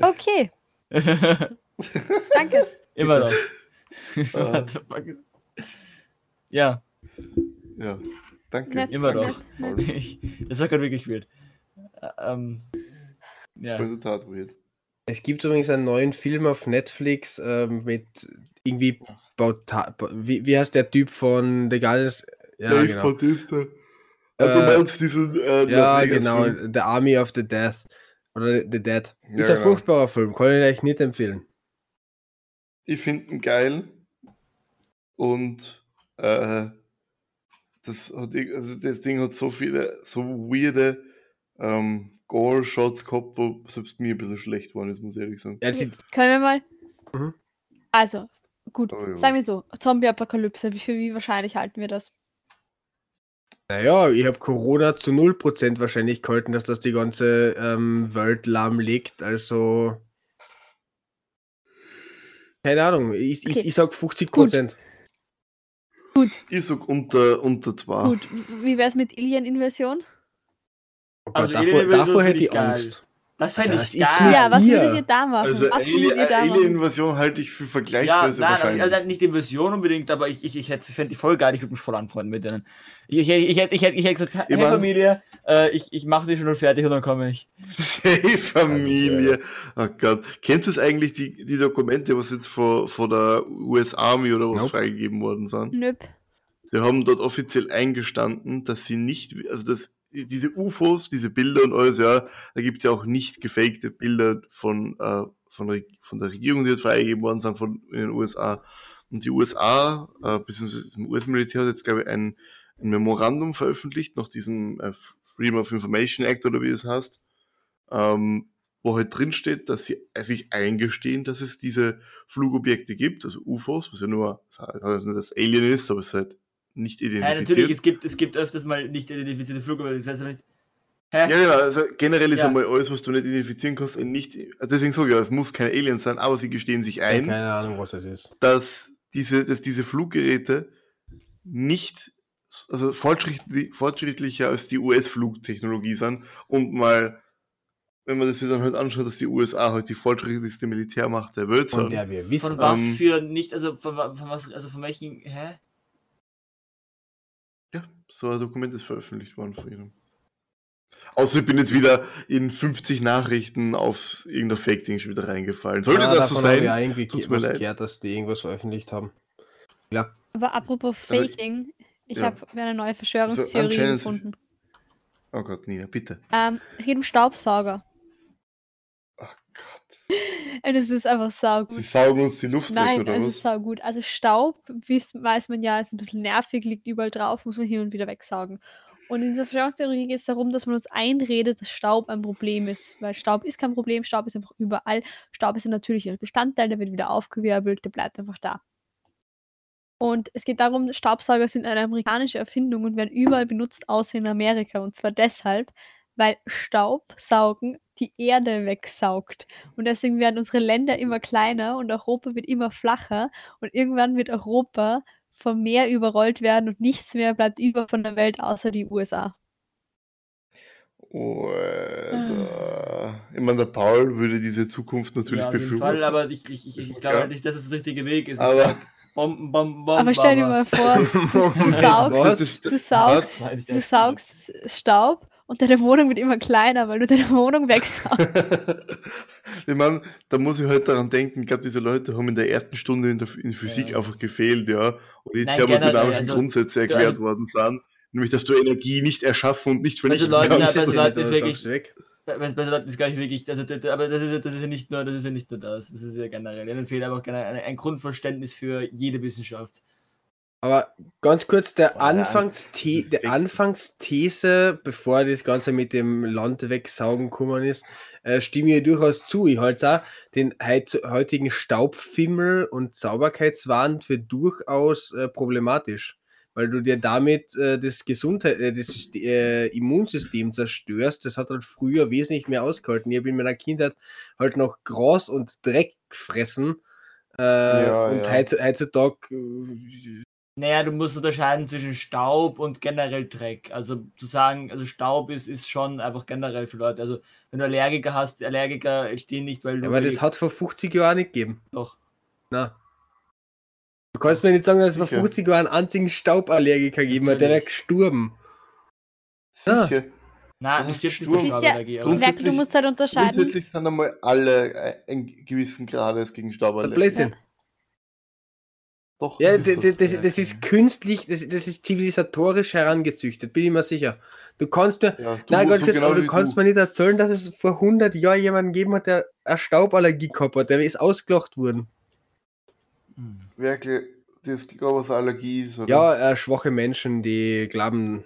Okay, danke. Immer noch. Ah. Ja, Ja, danke. Nett, immer noch. nett. Ich, das war gerade wirklich weird. Ähm, Das ja. war in der Tat weird. Es gibt übrigens einen neuen Film auf Netflix ähm, mit irgendwie Bauta Ba- wie, wie heißt der Typ von The Guardians? Ja, Dave genau. Bautista. Äh, du meinst diesen äh, Ja, genau, Film? The Army of the Death. Oder The Dead. Ja, ist ein genau. furchtbarer Film, kann ich euch nicht empfehlen. Ich finde ihn geil. Und äh, das, hat, also das Ding hat so viele, so weirde ähm, Gore-Shots gehabt, wo selbst mir ein bisschen schlecht waren, das muss ich ehrlich sagen. Ja, Können wir mal. Mhm. Also, gut. Oh, ja. Sagen wir so: Zombie-Apokalypse. Wie, viel- wie wahrscheinlich halten wir das? naja, ich habe Corona zu 0% wahrscheinlich gehalten, dass das die ganze ähm, Welt lahmlegt. Also. Keine Ahnung, ich, Okay. ich, ich sag 50%. Ich sag unter, unter zwei. Gut, wie wäre es mit Alien-Invasion? Oh Gott, Also, davor, Alien davor hätte ich geil. Angst. Das fände ich geil. Ja, was dir. würdet ihr da machen? Also was würdet ihr da machen? Alien-Invasion halte ich für Ja, vergleichsweise nein, wahrscheinlich. also nicht Invasion unbedingt, aber ich, ich, ich hätte, fände die voll geil, ich würde mich voll anfreunden mit denen. Ich, ich, ich, hätte, ich, hätte, ich hätte gesagt, hey Familie, äh, ich, ich mache die schon fertig und dann komme ich. Hey Familie. Oh Gott. Kennst du es eigentlich, die, die Dokumente, was jetzt vor, vor der US Army oder was Nope. freigegeben worden sind? Nöp. Sie haben dort offiziell eingestanden, dass sie nicht, also dass diese UFOs, diese Bilder und alles, ja, da gibt es ja auch nicht gefakte Bilder von, äh, von, von der Regierung, die freigegeben worden sind, von in den USA. Und die USA, äh, beziehungsweise das US-Militär hat jetzt, glaube ich, ein, ein Memorandum veröffentlicht, nach diesem äh, Freedom of Information Act oder wie es heißt, ähm, wo halt drin steht, dass sie sich eingestehen, dass es diese Flugobjekte gibt, also UFOs, was ja nur, also das Alien ist, aber es ist halt nicht Ja, identifiziert. natürlich, es gibt, es gibt öfters mal nicht identifizierte Flugobjekte, das heißt aber nicht. Hä? Ja, genau, also generell ist Ja. einmal alles, was du nicht identifizieren kannst, nicht, also deswegen sage ich ja, es muss kein Alien sein, aber sie gestehen sich ein, Keine Ahnung, was das ist. dass diese, dass diese Fluggeräte nicht, also fortschrittlich, fortschrittlicher als die US-Flugtechnologie sind und mal, wenn man das sich dann halt anschaut, dass die USA halt die fortschrittlichste Militärmacht der Welt Von sind. der wir wissen. Von was Ähm, für nicht, also von, von was, also von welchen, hä? Ja, so ein Dokument ist veröffentlicht worden von ihnen. Außer ich bin jetzt wieder in 50 Nachrichten auf irgendein Fake-Ding schon wieder reingefallen. Sollte Ja, das so sein? Ich auch irgendwie tut's mir leid. gehört, dass die irgendwas veröffentlicht haben. Aber apropos Also ich- Faking, ich ja. habe eine neue Verschwörungstheorie anscheinend- gefunden. Oh Gott, Nina, bitte. Ähm, es geht um Staubsauger. Ach Gott. Und es ist einfach saugut. Sie saugen uns die Luft Nein, weg, oder es was? ist saugut. Also Staub, weiß man ja, ist ein bisschen nervig, liegt überall drauf, muss man hin und wieder wegsaugen. Und in dieser Verschwörungstheorie geht es darum, dass man uns einredet, dass Staub ein Problem ist. Weil Staub ist kein Problem, Staub ist einfach überall. Staub ist ein natürlicher Bestandteil, der wird wieder aufgewirbelt, der bleibt einfach da. Und es geht darum, Staubsauger sind eine amerikanische Erfindung und werden überall benutzt, außer in Amerika. Und zwar deshalb, weil Staubsaugen die Erde wegsaugt. Und deswegen werden unsere Länder immer kleiner und Europa wird immer flacher. Und irgendwann wird Europa vom Meer überrollt werden und nichts mehr bleibt über von der Welt außer die USA. Oh, äh, ich meine, der Paul würde diese Zukunft natürlich ja, auf jeden Fall, befürworten. aber ich, ich, ich, ich glaube Ja. halt nicht, dass es der richtige Weg ist. Aber- Ich sag, Bomben, Bomben, Bomben. Aber stell dir mal vor, du, du saugst, du saugst, du saugst Staub und deine Wohnung wird immer kleiner, weil du deine Wohnung wegsaugst. ich meine, da muss ich halt daran denken, ich glaube, diese Leute haben in der ersten Stunde in der in Physik Ja. einfach gefehlt, ja, und die Nein, thermodynamischen also, Grundsätze du- erklärt worden sind, nämlich, dass du Energie nicht erschaffen und nicht vernichten Leute, kannst. ja, bei so Leuten ist Dann wirklich- weg. Bei, bei Leuten ist gar nicht wirklich, also, das- aber das ist, ja- das ist ja nicht nur, das ist ja nicht nur das, das ist ja generell. Ihnen fehlt einfach ein Grundverständnis für jede Wissenschaft. Aber ganz kurz, der, Boah, der Anfangsthe An- der Anfangsthese, bevor das Ganze mit dem Land wegsaugen gekommen ist, äh, stimme ich durchaus zu. Ich halte auch den heutigen Staubfimmel und Sauberkeitswahn für durchaus äh, problematisch. Weil du dir damit äh, das Gesundheit, äh, das Syste- äh, Immunsystem zerstörst. Das hat halt früher wesentlich mehr ausgehalten. Ich habe in meiner Kindheit halt noch Gras und Dreck gefressen. Äh, Ja, und ja. heutz- heutzutage Naja, du musst unterscheiden zwischen Staub und generell Dreck. Also zu sagen, also Staub ist, ist schon einfach generell für Leute. Also wenn du Allergiker hast, Allergiker entstehen nicht, weil du. Ja, aber das hat vor 50 Jahren nicht gegeben. doch. Na. Du kannst mir nicht sagen, dass es vor Sicher. 50 Jahren einen einzigen Stauballergiker gegeben hat, der wäre gestorben. Sicher. Nein, Das es ist Sturm. aber- Grundsätzlich- du musst halt unterscheiden. Grundsätzlich sind einmal alle äh, einen gewissen Grades gegen Stauballergie. Blödsinn. Doch, Ja, das das, ist so. das, das, das ist künstlich, das, das ist zivilisatorisch herangezüchtet, bin ich mir sicher. Du kannst mir, Ja, du, nein, so kurz, genau du kannst mir nicht erzählen, dass es vor 100 Jahren jemanden gegeben hat, der eine Stauballergie gehabt hat, der ist ausgelacht worden. Hm. Wirklich, das glaube was eine Allergie ist, oder? Ja, äh, schwache Menschen, die glauben,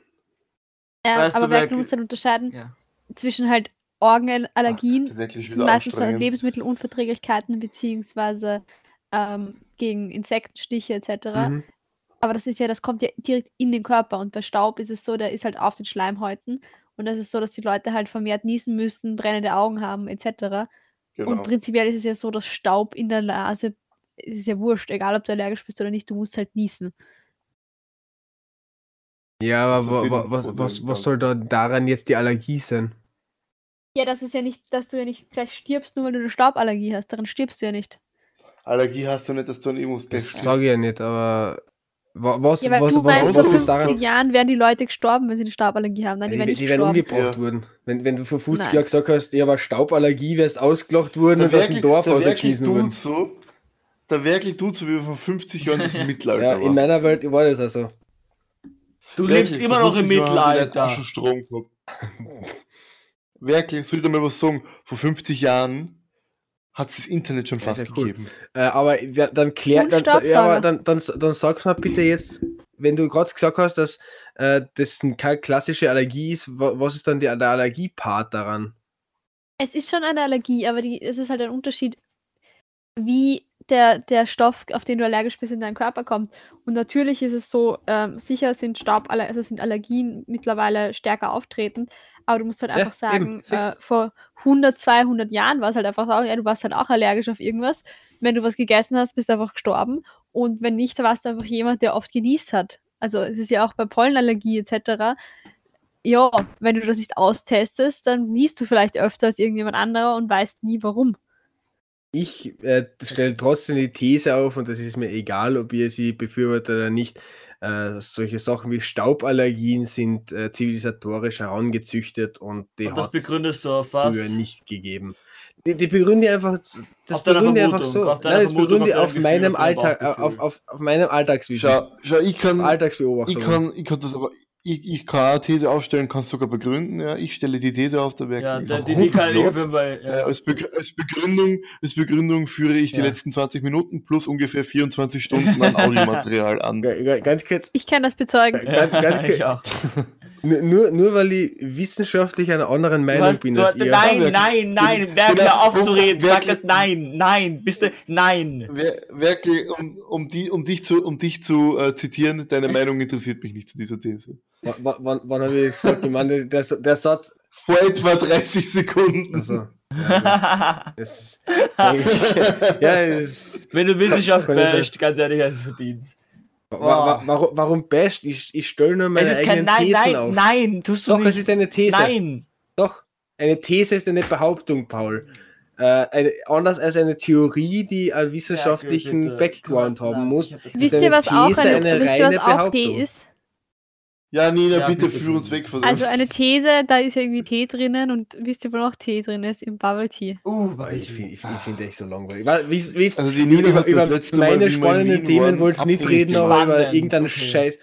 Ja, Weißt du, aber wer- du musst halt unterscheiden Ja. zwischen halt Organallergien, Ach, wieder meistens. Lebensmittelunverträglichkeiten beziehungsweise ähm, gegen Insektenstiche etc. mhm. Aber das ist ja, das kommt ja direkt in den Körper und bei Staub ist es so, der ist halt auf den Schleimhäuten und das ist so, dass die Leute halt vermehrt niesen müssen, brennende Augen haben etc. Genau. Und prinzipiell ist es ja so, dass Staub in der Nase, es ist ja wurscht, egal ob du allergisch bist oder nicht, du musst halt niesen. ja, aber wa, was, dem was soll da daran jetzt die Allergie sein? Ja, das ist ja nicht, dass du ja nicht gleich stirbst, nur weil du eine Stauballergie hast. Daran stirbst du ja nicht. Allergie hast du nicht, dass du an Immus gleich stirbst. Sage ich ja nicht, aber wa, was, Ja, weil was, du was, meinst, was, vor ist 50 daran? Jahren wären die Leute gestorben, wenn sie eine Stauballergie haben. Nein, die, die, wären nicht die werden umgebracht Ja. worden. Wenn, wenn du vor 50 Nein. Jahren gesagt hast, ja, aber Stauballergie wärst ausgelacht worden und aus dem Dorf rausgeschmissen worden. tut so, der Werkel tut so, wie vor 50 Jahren das Mittelalter Ja, war. in meiner Welt war das also. Du Werkel, lebst immer vor noch im 50 Jahren haben die Leute auch Mittelalter. schon Strom gehabt. Werkel, soll ich dir mal was sagen? Vor 50 Jahren hat es das Internet schon Ja, fast cool. gegeben. Äh, aber ja, dann klär, Und dann, ja, aber dann, dann, dann sag's mal bitte jetzt, wenn du gerade gesagt hast, dass äh, das keine klassische Allergie ist, wa, was ist dann die, der Allergiepart daran? Es ist schon eine Allergie, aber die, es ist halt ein Unterschied, wie der, der Stoff, auf den du allergisch bist, in deinen Körper kommt. Und natürlich ist es so, ähm, sicher sind Stauballergien, also sind Allergien mittlerweile stärker auftretend, aber du musst halt Ja, einfach sagen, eben, siehst äh, vor 100, 200 Jahren war es halt einfach so, ja, du warst halt auch allergisch auf irgendwas. Wenn du was gegessen hast, bist du einfach gestorben. Und wenn nicht, warst du einfach jemand, der oft genießt hat. Also es ist ja auch bei Pollenallergie etc. Ja, wenn du das nicht austestest, dann niest du vielleicht öfter als irgendjemand anderer und weißt nie warum. Ich äh, stelle trotzdem die These auf, und das ist mir egal, ob ihr sie befürwortet oder nicht, äh, solche Sachen wie Stauballergien sind äh, zivilisatorisch herangezüchtet und die auf was? früher nicht gegeben. Die, die begründe einfach, das Auf begründe einfach so. auf Nein, das Vermutung, begründe auf auf meinem Alltag, auf, auf, auf meinem Alltagswissen. Schau, schau ich kann, Alltagsbeobachtung. ich kann, ich kann das aber, ich, ich kann eine These aufstellen, kann es sogar begründen. Ja, ich stelle die These auf, der Werk Ja, der, die, die kann ich. Äh, Ja. als, Begrü als, Begründung, als Begründung führe ich die Ja. letzten 20 Minuten plus ungefähr 24 Stunden an Audiomaterial an. Ga- ga- Ganz kurz, Ich kann das bezeugen. ganz, ganz auch. nur, nur, weil ich wissenschaftlich einer anderen Meinung hast, bin du, als hast- ihr. nein, nein, nein, wer Genau, wieder aufzureden, wer- sag das nein, nein, bist du, nein. Wer- Wirklich, um, um, die, um dich zu, um dich zu äh, zitieren, deine Meinung interessiert mich nicht zu dieser These. W wann, wann habe ich gesagt? Ich meine, der, der Satz. Vor etwa 30 Sekunden. Also, ja, das ist, ja, das- Wenn du Wissenschaft ich bist, ganz ehrlich, hast du verdient. Wa- wa- warum, warum basht? Ich, ich stelle nur meine Es ist kein eigenen Nein, Thesen nein, auf. nein, tust du Doch, nicht. es ist eine These. Nein. Doch, eine These ist eine Behauptung, Paul. Äh, eine, anders als eine Theorie, die einen wissenschaftlichen Ja, bitte. Background haben muss. Wisst ihr, was auch, These eine, eine wisst ihr, was auch Behauptung? ist? Ja, Nina, Ja, bitte bitte. führ uns weg von dem. Also eine These, da ist ja irgendwie Tee drinnen und wisst ihr, wo noch Tee drin ist? Im Bubble Tea. Uh, Ich finde ich, ich find echt so langweilig. Wie, Also die Nina über hat das über meine spannenden Themen wollte ich nicht reden, aber über irgendeinen okay. Scheiß.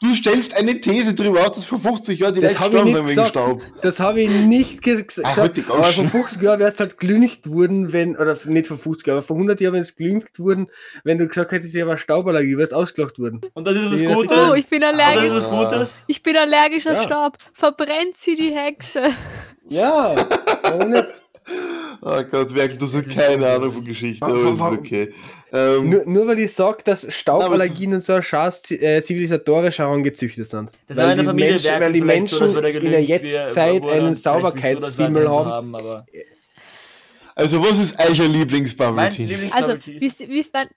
Du stellst eine These darüber aus, dass vor 50 Jahren die Das Leute habe ich gestorben nicht sind wegen gesagt. Staub. Das habe ich nicht Ah, gesagt. die aber vor Goschen. 50 Jahren wärst halt glüncht worden, wenn, oder nicht vor 50 Jahren, aber vor 100 Jahren wärst glüncht worden, wenn du gesagt hättest, ich habe Stauballergie, wärst ausgelacht worden. Und das ist was Ja, Gutes. Oh, ich bin Und das ist allergisch. was Gutes. Ich bin allergisch auf Ja. Staub. Verbrennt sie die Hexe. Ja, nicht? Oh Gott, Werkel, du hast keine so Ahnung von Geschichte, aber wa- ist wa- okay. Ähm, Nur, nur weil ich sage, dass Stauballergien und so ein Scheiß äh, zivilisatorisch herangezüchtet sind. Das weil die Familie Menschen, weil die so, Menschen da in der Jetztzeit einen Sauberkeitsfimmel so haben. Aber also, was ist euer Lieblingsbubble Tea? Also, Tea ist- wisst, dann,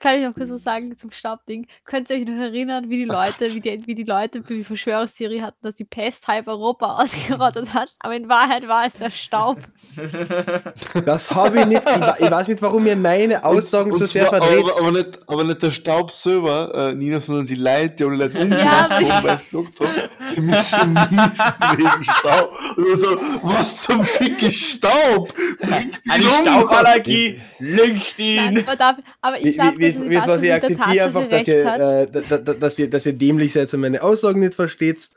kann ich noch kurz was sagen zum Staubding? Könnt ihr euch noch erinnern, wie die Leute, wie die, wie die Leute die Verschwörungstheorie hatten, dass die Pest halb Europa ausgerottet hat? Aber in Wahrheit war es der Staub. Das habe ich nicht. Ich, weiß nicht, warum ihr meine Aussagen so sehr verdreht. aber, aber, nicht, aber nicht der Staub selber, äh, Nina, sondern die Leute, die alle Leute umgebracht Ja, haben, weil sie gesagt haben, sie müssen niesen wegen Staub. Und so, was zum Fick ist Staub? Bringt Eine um! Stauballergie, lyncht Nein, ihn. aber, darf, aber ich glaube, dass wie, was ich akzeptiere einfach, dass ihr, äh, da, da, dass, ihr, dass ihr dämlich seid und meine Aussagen nicht versteht.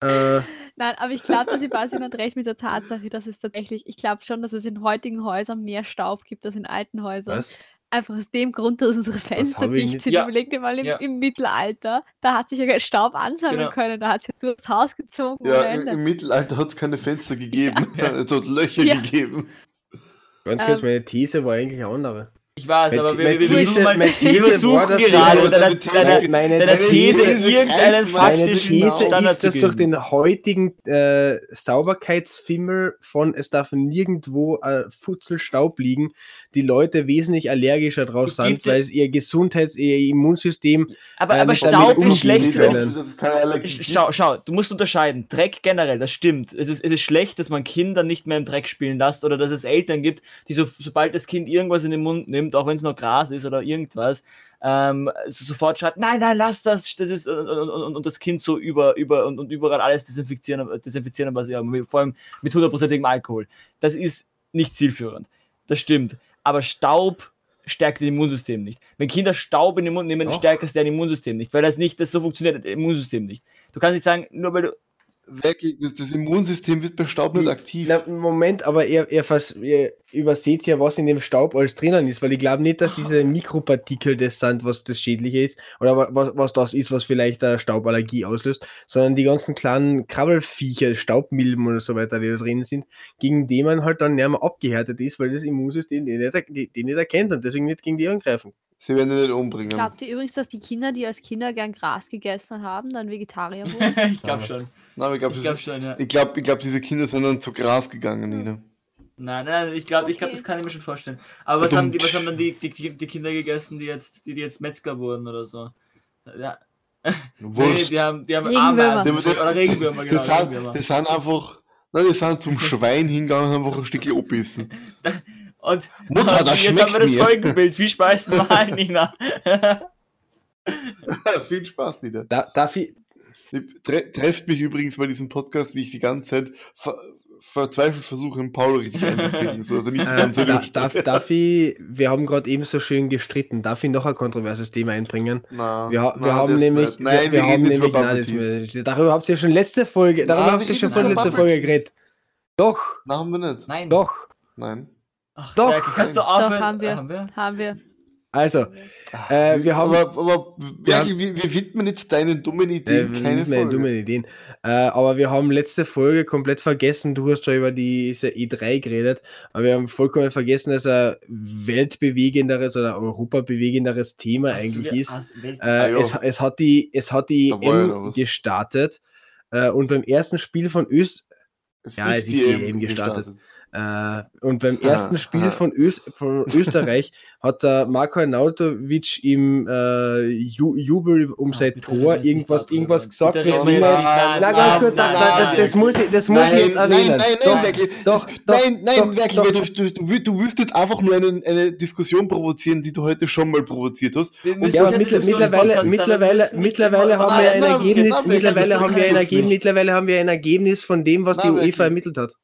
Äh, Nein, aber ich glaube, dass Sebastian hat recht mit der Tatsache, dass es tatsächlich, ich glaube schon, dass es in heutigen Häusern mehr Staub gibt als in alten Häusern. was? Einfach aus dem Grund, dass unsere Fenster dicht nicht- sind. Ja. Überleg dir mal im, Ja. im Mittelalter, da hat sich ja kein Staub ansammeln Genau. können, da hat es ja durchs Haus gezogen Ja, im, im Mittelalter hat es keine Fenster gegeben. es hat Löcher Ja. gegeben. Ganz kurz, Ähm. meine These war eigentlich eine andere. Ich weiß, aber wir, wir These- versuchen mal, wir versuchen wir- gerade deiner, deiner, meine deiner These These irgendeinen greift Meine faktischen These Standard ist, dass durch den heutigen äh, Sauberkeitsfimmel von es darf nirgendwo äh, Futzel Staub liegen, die Leute wesentlich allergischer drauf Es sind, weil ihr Gesundheits-, ihr Immunsystem Aber, äh, aber Staub ist schlecht es. Schau, schau, du musst unterscheiden. Dreck generell, das stimmt. Es ist, es ist schlecht, dass man Kinder nicht mehr im Dreck spielen lässt oder dass es Eltern gibt, die so, sobald das Kind irgendwas in den Mund nimmt, auch wenn es noch Gras ist oder irgendwas, ähm, so sofort schaut, nein, nein, lass das, das ist, und, und, und, und das Kind so über, über und, und überall alles desinfizieren, desinfizieren, was sie haben, vor allem mit hundertprozentigem Alkohol. Das ist nicht zielführend. Das stimmt. Aber Staub stärkt das Immunsystem nicht. Wenn Kinder Staub in den Mund nehmen, Doch. stärkt es deren Immunsystem nicht, weil das nicht, das so funktioniert, das Immunsystem nicht. Du kannst nicht sagen, nur weil du. Wirklich, das, das Immunsystem wird bei Staub nicht aktiv. Na, Moment, aber ihr, ihr, ihr überseht ja, was in dem Staub alles drinnen ist, weil ich glaube nicht, dass diese Mikropartikel das sind, was das Schädliche ist, oder wa- was, was das ist, was vielleicht eine Stauballergie auslöst, sondern die ganzen kleinen Krabbelfiecher, Staubmilben oder so weiter, die da drin sind, gegen die man halt dann mehr abgehärtet ist, weil das Immunsystem die nicht, die, die nicht erkennt und deswegen nicht gegen die angreifen. Sie werden ihn nicht umbringen. Glaubt ihr übrigens, dass die Kinder, die als Kinder gern Gras gegessen haben, dann Vegetarier wurden? ich glaube schon. Nein, ich glaube, Ich glaube schon, ja. ich glaub, ich glaub, diese Kinder sind dann zu Gras gegangen, Nina. Nein, nein, ich glaube, ich glaub, Okay. das kann ich mir schon vorstellen. Aber was haben, die, was haben dann die, die, die Kinder gegessen, die jetzt, die, die jetzt Metzger wurden oder so? Ja. Nee, Wurst. die haben, die haben Regenwürmer. Ameisen Die- die- oder Regenwürmer, genau. das, sind, Regenwürmer. das sind einfach, nein, die sind zum Schwein hingegangen und haben einfach ein Stückchen abbissen. Und, Mutter, und das jetzt haben wir das mir. Folgenbild. Viel Spaß Malen, Nina. Viel Spaß, Nina. Da, darf ich, tre trefft mich übrigens bei diesem Podcast, wie ich die ganze Zeit fa verzweifelt versuchen, Paul richtig einzukriegen. So, also nicht Äh, ganz so da, darf, darf ich, wir haben gerade eben so schön gestritten, darf ich noch ein kontroverses Thema einbringen? Na, Wir, ha- na, wir haben nämlich. Nein, wir, wir haben nämlich, über nein, das, wir- darüber habt ihr schon letzte Folge, darüber Na, habt ihr schon von letzter Folge geredet. Doch, Na, haben wir nicht. Nein. doch. Nein. Ach, Doch. Berke, kannst du aufhören? Doch, haben wir. Äh, haben wir? Haben wir. Also, Äh, wir haben- aber, aber wir Berki, wir, wir widmen jetzt deinen dummen äh, Ideen keine nicht meine Folge. dummen Ideen. Äh, aber wir haben letzte Folge komplett vergessen, du hast zwar über diese E3 geredet, aber wir haben vollkommen vergessen, dass ein weltbewegenderes oder europabewegenderes Thema Hast du eigentlich dir- ist. Äh, Ah, ja. es, es hat die, es hat die ja EM was. gestartet äh, und beim ersten Spiel von Öst Es Ja, es ist die EM gestartet. äh, und beim Ah, ersten Spiel ah. von, Ös von Österreich hat der Marko Arnautovic im äh, Ju Jubel um Ah, sein Tor irgendwas, irgendwas gesagt. Bitte das muss ich, das muss nein, ich jetzt erwähnen. Nein, nein, doch, nein, wirklich. doch, doch, nein, nein, doch, wirklich, doch. weil du, du, du, willst- jetzt einfach nur eine, eine Diskussion provozieren, die du heute schon mal provoziert hast. Ja, aber mittlerweile, haben, wir mittlerweile, müssen nicht mittlerweile immer- haben wir ein Ergebnis, mittlerweile haben wir ein Ergebnis, nicht. mittlerweile haben wir ein Ergebnis von dem, was die UEFA ermittelt hat.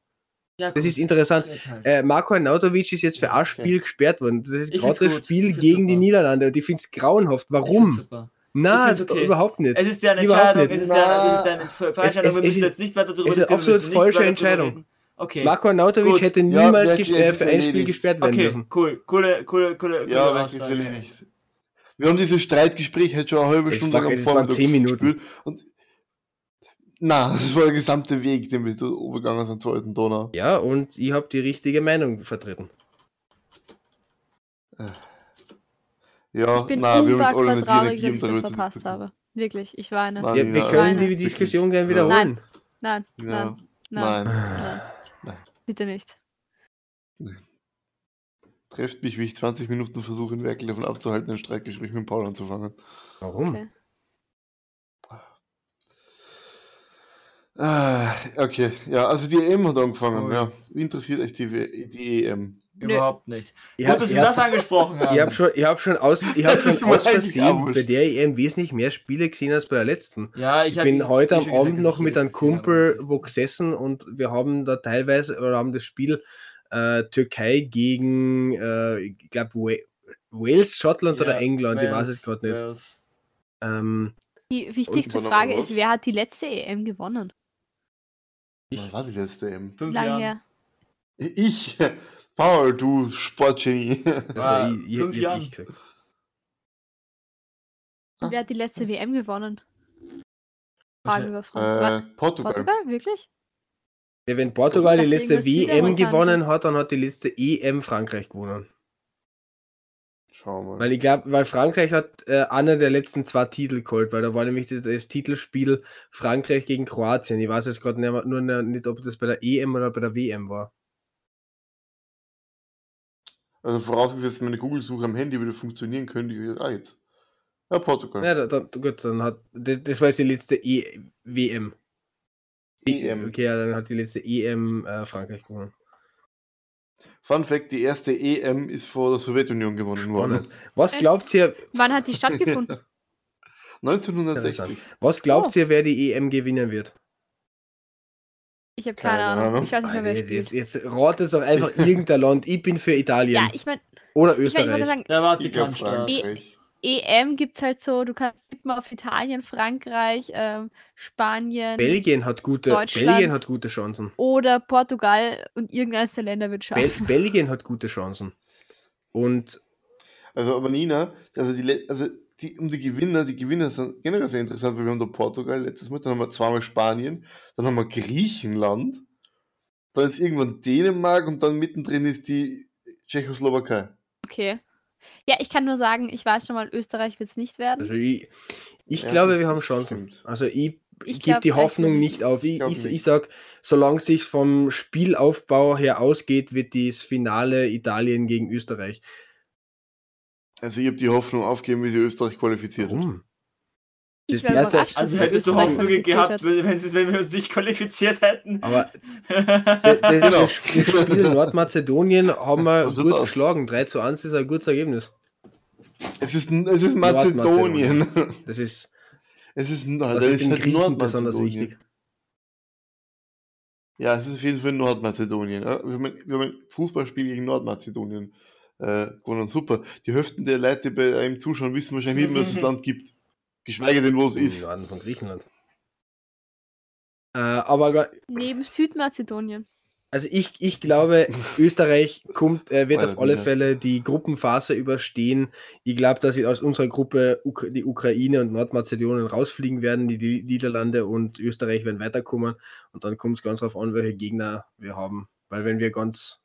Ja, Das ist interessant. Äh, Marco Arnautovic ist jetzt für ein Okay. Spiel gesperrt worden. Das ist gerade das. Spiel gegen die super. Niederlande und ich finde es grauenhaft. Warum? find's okay. überhaupt nicht. Es ist deren Überhaupt Entscheidung, es ist deren, es ist Na, deren Ver- es- Verentscheidung, wir müssen ist- jetzt nicht weiter darüber es ist absolut falsche Entscheidung. reden. Okay. Marco Arnautovic Gut. hätte Ja, niemals ges- äh, für ein Spiel gesperrt werden Okay, dürfen. cool, coole, coole, coole, coole Ja, wirklich, ist erledigt. Wir haben dieses Streitgespräch halt schon eine halbe Stunde lang Vormittag zehn Minuten. gespielt. Und na, das war der gesamte Weg, den wir übergegangen sind zur alten Donau. Ja, und ich habe die richtige Meinung vertreten. Ja, Ich bin na, wir haben uns alle die traurig, dass ich das verpasst habe. Wirklich, ich weine. Nein, Wir, wir ja, können nein. die Diskussion gerne Ja. wiederholen. Nein, Ja. nein, nein, Nein. nein, bitte nicht. Trefft mich, wie ich 20 Minuten versuche, in Werkel davon abzuhalten, ein Streitgespräch mit Paul anzufangen. Warum? Okay. Ah, okay, ja, also die EM hat angefangen, Cool. ja. Interessiert euch die, die EM? Überhaupt nicht. Ich Gut, hab- dass ich wir das hab- angesprochen haben. Ich habe schon, ich hab schon aus, ich hab Das schon aus Versehen bei der EM wesentlich mehr Spiele gesehen als bei der letzten. ja, ich, Ich hab- bin heute am gesagt, Abend dass noch ich mit einem Kumpel wo gesessen und wir haben da teilweise, oder haben das Spiel äh, Türkei gegen, äh, ich glaube, Wales, Schottland Ja, oder England, ich Wales, weiß es gerade nicht. Ähm, Die wichtigste Frage ist, wer hat die letzte EM gewonnen? Wann war die letzte EM? Fünf Lange Jahre. her. Ich, Paul, du Sportgenie. Ah, war ich, ich, fünf ich, Jahren. ich. Wer hat die letzte WM gewonnen? Frage über Fragen. Äh, Portugal. Portugal, wirklich? Ja, wenn Portugal die Ich letzte WM gewonnen hat, dann hat die letzte EM Frankreich gewonnen. Schauen wir mal. Weil ich glaube, weil Frankreich hat äh, einer der letzten zwei Titel geholt, weil da war nämlich das, das Titelspiel Frankreich gegen Kroatien. Ich weiß jetzt gerade nur nicht, ob das bei der EM oder bei der WM war. Also vorausgesetzt, meine Google-Suche am Handy würde funktionieren, könnte ich ah, jetzt. Ja, Portugal. Ja, da, da, gut, dann hat das, das war jetzt die letzte e WM. EM. Okay, ja, dann hat die letzte EM äh, Frankreich gewonnen. Fun Fact: Die erste EM ist vor der Sowjetunion gewonnen worden. Was glaubt ihr, Wann hat die stattgefunden? 1960. was glaubt Oh. ihr, wer die EM gewinnen wird? Ich habe keine, Keine Ahnung. Ahnung. Ich weiß nicht mehr, wer jetzt, spielt. jetzt, jetzt rate es doch einfach irgendein Land. Ich bin für Italien Ja, ich meine, oder ich, mein, ich Österreich. sagen, Der Vatikanstaat. EM gibt es halt so, du kannst tippen auf Italien, Frankreich, ähm, Spanien Belgien hat gute, Deutschland. Belgien hat gute Chancen. oder Portugal und irgendeines der Länder wird Bel schaffen. Belgien hat gute Chancen. Und Also, aber Nina, also die, also die, um die Gewinner, die Gewinner sind generell sehr interessant, weil wir haben da Portugal letztes Mal, dann haben wir zweimal Spanien, dann haben wir Griechenland, dann ist irgendwann Dänemark und dann mittendrin ist die Tschechoslowakei. Okay. Ja, ich kann nur sagen, ich weiß schon mal, Österreich wird es nicht werden. also ich, ich Ja, glaube, wir haben Chancen. stimmt. Also ich, Ich ich gebe die Hoffnung nicht. auf. Ich, ich, ich sag, solange es sich vom Spielaufbau her ausgeht, wird das Finale Italien gegen Österreich. Also ich habe die Hoffnung aufgegeben, wie sie Österreich qualifiziert hat. Warum? Ich die wäre erste- Also hättest du Hoffnung gehabt, hat. wenn, wenn's- wenn wir uns nicht qualifiziert hätten. Aber das, das, Genau. das Spiel Nordmazedonien haben wir gut geschlagen. 3 zu 1 ist ein gutes Ergebnis. Es ist, es ist. Mazedonien. Das ist, Es ist, das das ist den halt Griechen besonders wichtig. Ja, es ist auf jeden Fall Nordmazedonien. Ja? Wir, haben ein, wir haben ein Fußballspiel gegen Nordmazedonien äh, gewonnen. Super. Die Hälfte der Leute, die bei einem zuschauen, wissen wahrscheinlich nicht, was es das Land gibt. Geschweige denn, wo es ist. Norden von Griechenland. Äh, aber Neben Südmazedonien. Also ich, ich glaube, Österreich kommt, äh, wird auf alle. Fälle die Gruppenphase überstehen. Ich glaube, dass sie aus unserer Gruppe die Ukraine und Nordmazedonien rausfliegen werden, die, Niederlande und Österreich werden weiterkommen. Und dann kommt es ganz darauf an, welche Gegner wir haben. Weil wenn wir ganz,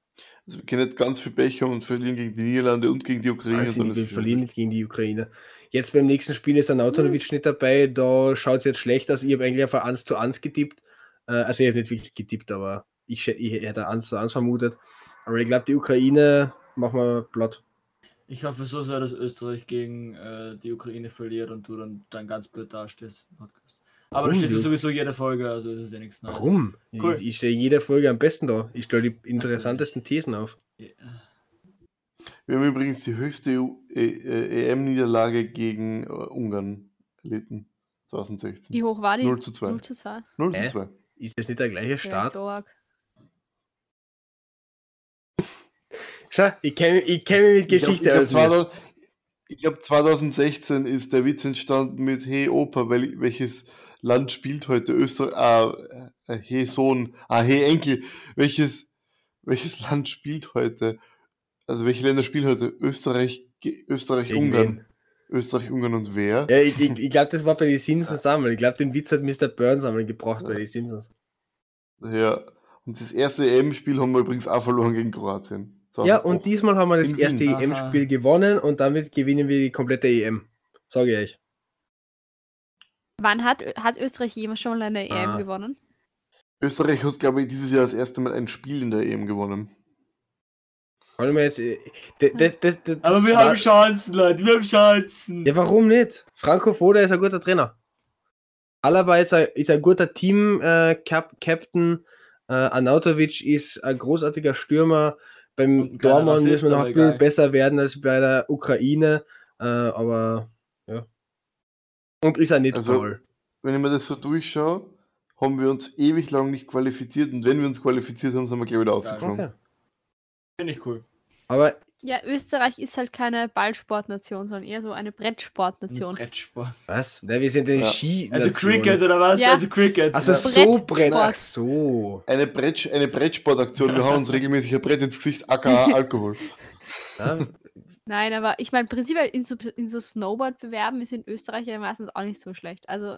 Also, wir können nicht ganz viel Pech haben und verlieren gegen die Niederlande und gegen die Ukraine. ist wir verlieren nicht gegen die Ukraine. Jetzt beim nächsten Spiel ist der Nautonovic nicht dabei, da schaut es jetzt schlecht aus. Ich habe eigentlich auf ein 1 zu 1 getippt. Äh, also ich habe nicht wirklich getippt, aber ich, ich hätte 1 zu 1 vermutet. Aber ich glaube, die Ukraine machen wir platt. Ich hoffe so sehr, dass Österreich gegen äh, die Ukraine verliert und du dann, dann ganz blöd dastehst. Aber Warum, du stehst ja du? sowieso jede Folge, also das ist ja nichts Neues. Warum? Cool. Ich, ich stelle jede Folge am besten da. Ich stelle die interessantesten Thesen auf. Ja. Wir haben übrigens die höchste EU E- äh, EM-Niederlage gegen äh, Ungarn erlitten. 2016. Wie hoch war die? 0 zu 2. 0 zu 2. 0 Hä? zu 2. Ist das nicht der gleiche Ja, Start? so Schau, ich kenne ich kenn mich mit Geschichte ich aus. glaube, 2000 ich glaub, 2016 ist der Witz entstanden mit Hey Opa, weil, welches Land spielt heute Österreich? Ah, äh, hey Sohn, ah, hey Enkel. Welches, welches Land spielt heute? Also welche Länder spielen heute? Österreich, Österreich, Ungarn. Österreich, Ungarn und wer? Ja, ich, ich, ich glaube, das war bei den Simpsons einmal. Ich glaube, den Witz hat Mr. Burns einmal gebracht bei den Simpsons. Ja. Und das erste EM-Spiel haben wir übrigens auch verloren gegen Kroatien. Ja, und diesmal haben wir das erste. EM-Spiel gewonnen und damit gewinnen wir die komplette EM. Sage ich euch. Wann hat, hat Österreich jemals schon mal eine EM Ah. gewonnen? Österreich hat, glaube ich, dieses Jahr das erste Mal ein Spiel in der EM gewonnen. Warte mal jetzt. äh, Aber wir haben Chancen, Leute, wir haben Chancen. Ja, warum nicht? Franco Foda ist ein guter Trainer. Alaba ist ein, ist ein guter Team-Captain. Äh, Anautovic ist ein großartiger Stürmer. Beim Dortmund müssen wir noch ein bisschen egal. besser werden als bei der Ukraine. Äh, aber ja. Und ist er nicht Also, faul. wenn ich mir das so durchschaue, haben wir uns ewig lang nicht qualifiziert und wenn wir uns qualifiziert haben, sind wir gleich wieder ausgeflogen. Okay. Finde ich cool. Aber Ja, Österreich ist halt keine Ballsportnation, sondern eher so eine Brettsportnation. Brettsport. was? Na, wir sind eine Ja. Ski. Also Cricket oder was? Ja. Also Cricket. Also ja. so Brett. Ach so. Eine, Brett, eine Brettsportaktion, wir hauen uns regelmäßig ein Brett ins Gesicht, aka Alkohol. Ja, Nein, aber ich meine, prinzipiell in so, in so Snowboard-Bewerben ist in Österreich ja meistens auch nicht so schlecht. Also,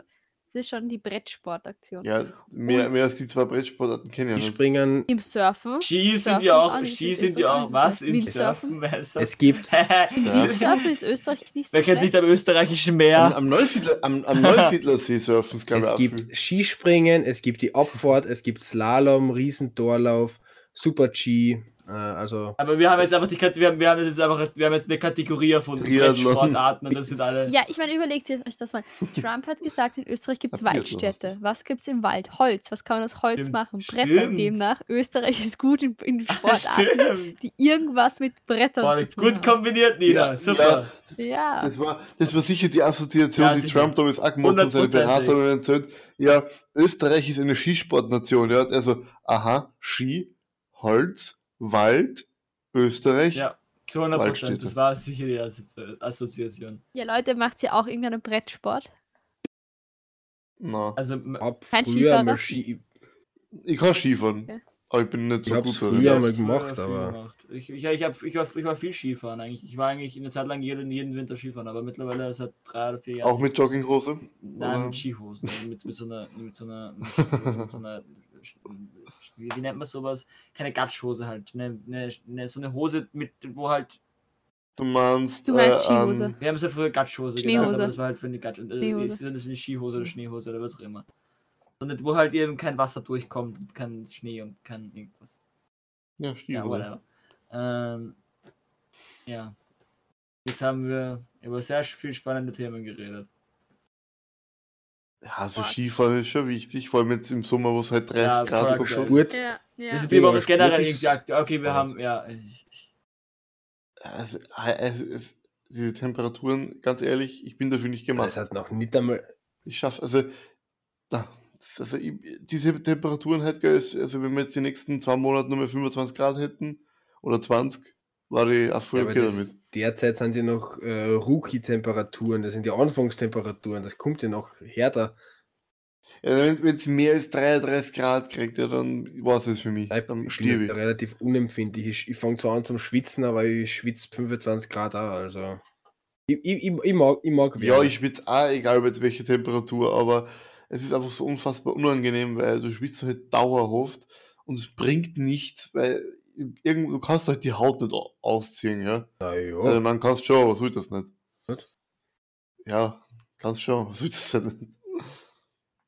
es ist schon die Brettsportaktion. Ja, mehr, mehr als die zwei Brettsportarten kenne ich die springen. Im Surfen. Ski sind Surfen ja auch, Ski sind ja auch was? Im. Surfen? Das? Es gibt. Ja. Windsurfen ist Österreich nicht so Wer kennt sich da im österreichischen Am, Meer? am, Neusiedler, am, am Neusiedlersee surfen, glaube ich, Es gibt viel. Skispringen, es gibt die Abfahrt, es gibt Slalom, Riesentorlauf, Super-G. Äh, also, Aber wir haben jetzt einfach die wir haben, wir haben jetzt einfach wir haben jetzt eine Kategorie erfunden. Sportarten und das sind alle. Ja, ich meine, überlegt euch das mal. Trump hat gesagt, in Österreich gibt es Waldstädte. Was gibt es im Wald? Holz. Was kann man aus Holz Stimmt, machen? Bretter. stimmt. Demnach, Österreich ist gut in, in Sportarten, die irgendwas mit Brettern zu tun gut haben. kombiniert, Nina. Ja, Super. Ja. Das war, das war sicher die Assoziation, Ja, die sicher. Trump damals auch gemacht und seine. Berater haben erzählt. Ja, Österreich ist eine Skisportnation. Ja, also, aha, Ski, Holz, Wald, Österreich. Ja, zu 100 Waldstätte. Prozent. Das war sicher die Assozi Assoziation. ja, Leute, macht ihr auch irgendeinen Brettsport? Na, Also, m- ab Kein früher mal Ski. ich kann Skifahren, Okay. aber ich bin nicht so Ich gut früher ich hab's mal früher gemacht, viel aber- gemacht. Ich, ich, ich, hab, ich, war, ich war viel Skifahren eigentlich. Ich war eigentlich eine Zeit lang jeden, jeden Winter Skifahren, aber mittlerweile seit drei oder vier Jahren. Auch mit Jogginghose? Nein, oder? mit Skihosen. mit, mit so einer, mit so einer, mit Skihose, mit so einer wie, wie nennt man sowas? Keine Gatschhose halt. Ne, ne, ne, so eine Hose mit, wo halt, Du meinst, Du meinst äh, Skihose. an- wir haben es ja früher Gatschhose genannt, aber das war halt für die Gatsch, äh, ist, das ist eine Skihose oder Schneehose oder was auch immer. Und nicht, wo halt eben kein Wasser durchkommt und kein Schnee und kein irgendwas. ja, Ja, Skihose. whatever. Ähm, ja. Jetzt haben wir über sehr viel spannende Themen geredet. Ja, also Skifahren ist schon wichtig, vor allem jetzt im Sommer, wo es halt 30 Ja, Grad geil. Sport. Ja, ja. Wir sind Ja, die Woche generell ist gesagt, okay, wir haben, ja, Also, es, es, diese Temperaturen, ganz ehrlich, ich bin dafür nicht gemacht. Das hat noch nicht einmal. Ich schaffe, also, da, Also ich, diese Temperaturen halt, also wenn wir jetzt die nächsten zwei Monate nur mehr 25 Grad hätten oder 20, war ich auch voll Ja, okay damit. derzeit sind ja noch äh, Rookie-Temperaturen, das sind die Anfangstemperaturen, das kommt ja noch härter. Ja, wenn es mehr als 33 Grad kriegt, ja, dann war es für mich. Ich Dann bin stirb ich. relativ unempfindlich. Ich, ich fange zwar an zum Schwitzen, aber ich schwitze 25 Grad auch, also. Ich, ich, ich, ich mag, ich mag Ja, ich schwitze auch, egal bei welcher Temperatur, aber es ist einfach so unfassbar unangenehm, weil du schwitzt halt dauerhaft und es bringt nichts, weil irgend, du kannst halt die Haut nicht au- ausziehen, ja. Naja, Also man kannst schon, was will das nicht? Gut. Ja, kannst schon, was will das nicht?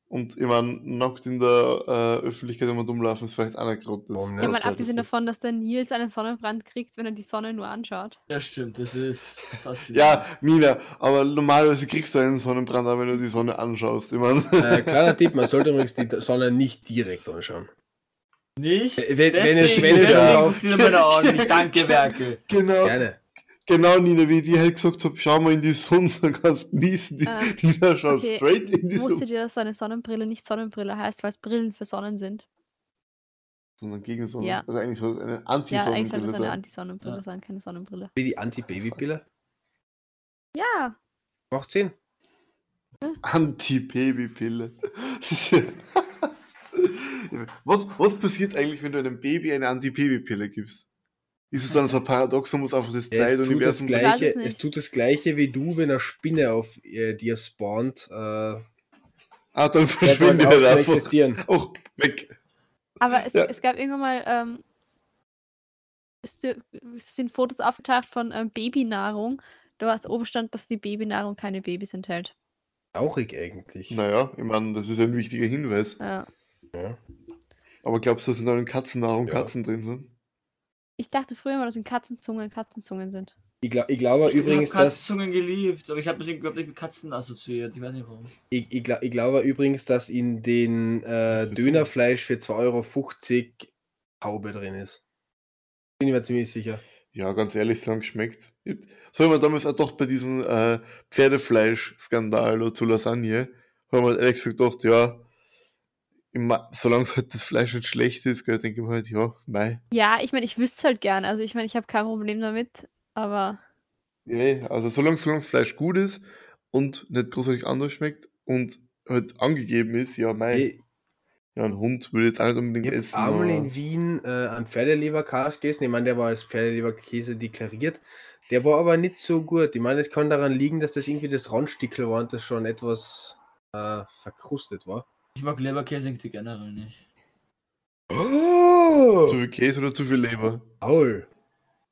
Und ich meine, nackt in der äh, Öffentlichkeit immer rumlaufen ist vielleicht nicht? Ja, mal das abgesehen davon, dass der Nils einen Sonnenbrand kriegt, wenn er die Sonne nur anschaut. Ja, stimmt, das ist faszinierend. Ja, Mina, aber normalerweise kriegst du einen Sonnenbrand, auch wenn du die Sonne anschaust. Ich meine, äh, kleiner Tipp, man sollte übrigens die Sonne nicht direkt anschauen. Nicht? Wenn- wenn es- deswegen, wenn es deswegen auf- funktionieren meine Augen nicht. Danke, Werke. genau, Gerne. genau, Nina, wie ich dir halt gesagt habe, schau mal in die Sonne, dann kannst du niesen. Die, Ähm, Nina schaut okay, straight in die Wusstet Sonne. ihr, dass eine Sonnenbrille nicht Sonnenbrille heißt, weil es Brillen für Sonnen sind? Sondern gegen Sonne. Ja. Also eigentlich soll es eine Ja, eigentlich sollte Anti-Sonnenbrille es eine sein. Anti-Sonnenbrille Ja. sein, keine Sonnenbrille. Wie die Anti-Baby-Pille. Ja, Macht Sinn. Anti-Baby-Pille. Was, was passiert eigentlich, wenn du einem Baby eine Anti-Baby-Pille gibst? Ist es dann so ein Paradox, man muss einfach das Ja, es, tut das Zeituniversum gleiche, es es tut das gleiche wie du, wenn eine Spinne auf äh, dir spawnt. Äh, Ah, dann verschwindet er einfach. Auch weg. aber es, Ja. es gab irgendwann mal, ähm, es, es sind Fotos aufgetaucht von ähm, Babynahrung, da was oben stand, dass die Babynahrung keine Babys enthält. Traurig eigentlich. Naja, ich meine, das ist ein wichtiger Hinweis. Ja. Ja. Aber glaubst du, dass in deinen Katzennahrung Ja. Katzen drin sind? Ich dachte früher mal, dass in Katzenzungen Katzenzungen sind. Ich, glaub, ich glaube Ich übrigens, habe dass Katzenzungen geliebt, aber ich habe das überhaupt nicht mit Katzen assoziiert. Ich weiß nicht warum. ich, ich, glaub, ich glaube übrigens, dass in den äh, Dönerfleisch für 2,50 Euro Haube drin ist. Bin ich mir ziemlich sicher. Ja, ganz ehrlich sagen, schmeckt. So haben wir damals auch doch bei diesem äh, Pferdefleisch-Skandal oder zu Lasagne, haben wir ehrlich gesagt gedacht, ja, immer, solange es halt das Fleisch nicht schlecht ist, gell, denke ich mir halt, ja, mei. Ja, ich meine, ich wüsste es halt gern. Also ich meine, ich habe kein Problem damit, aber Ja, also solange, solange das Fleisch gut ist und nicht großartig anders schmeckt und halt angegeben ist, ja, mei, Ich, ja, ein Hund würde jetzt auch nicht unbedingt ich essen. habe einmal aber- in Wien äh, einen Pferdeleberkäse gegessen. Ich meine, der war als Pferdeleberkäse deklariert. Der war aber nicht so gut. Ich meine, es kann daran liegen, dass das irgendwie das Randstickel war und das schon etwas äh, verkrustet war. Ich mag Leberkäse generell nicht. Oh! Zu viel Käse oder zu viel Leber? Paul,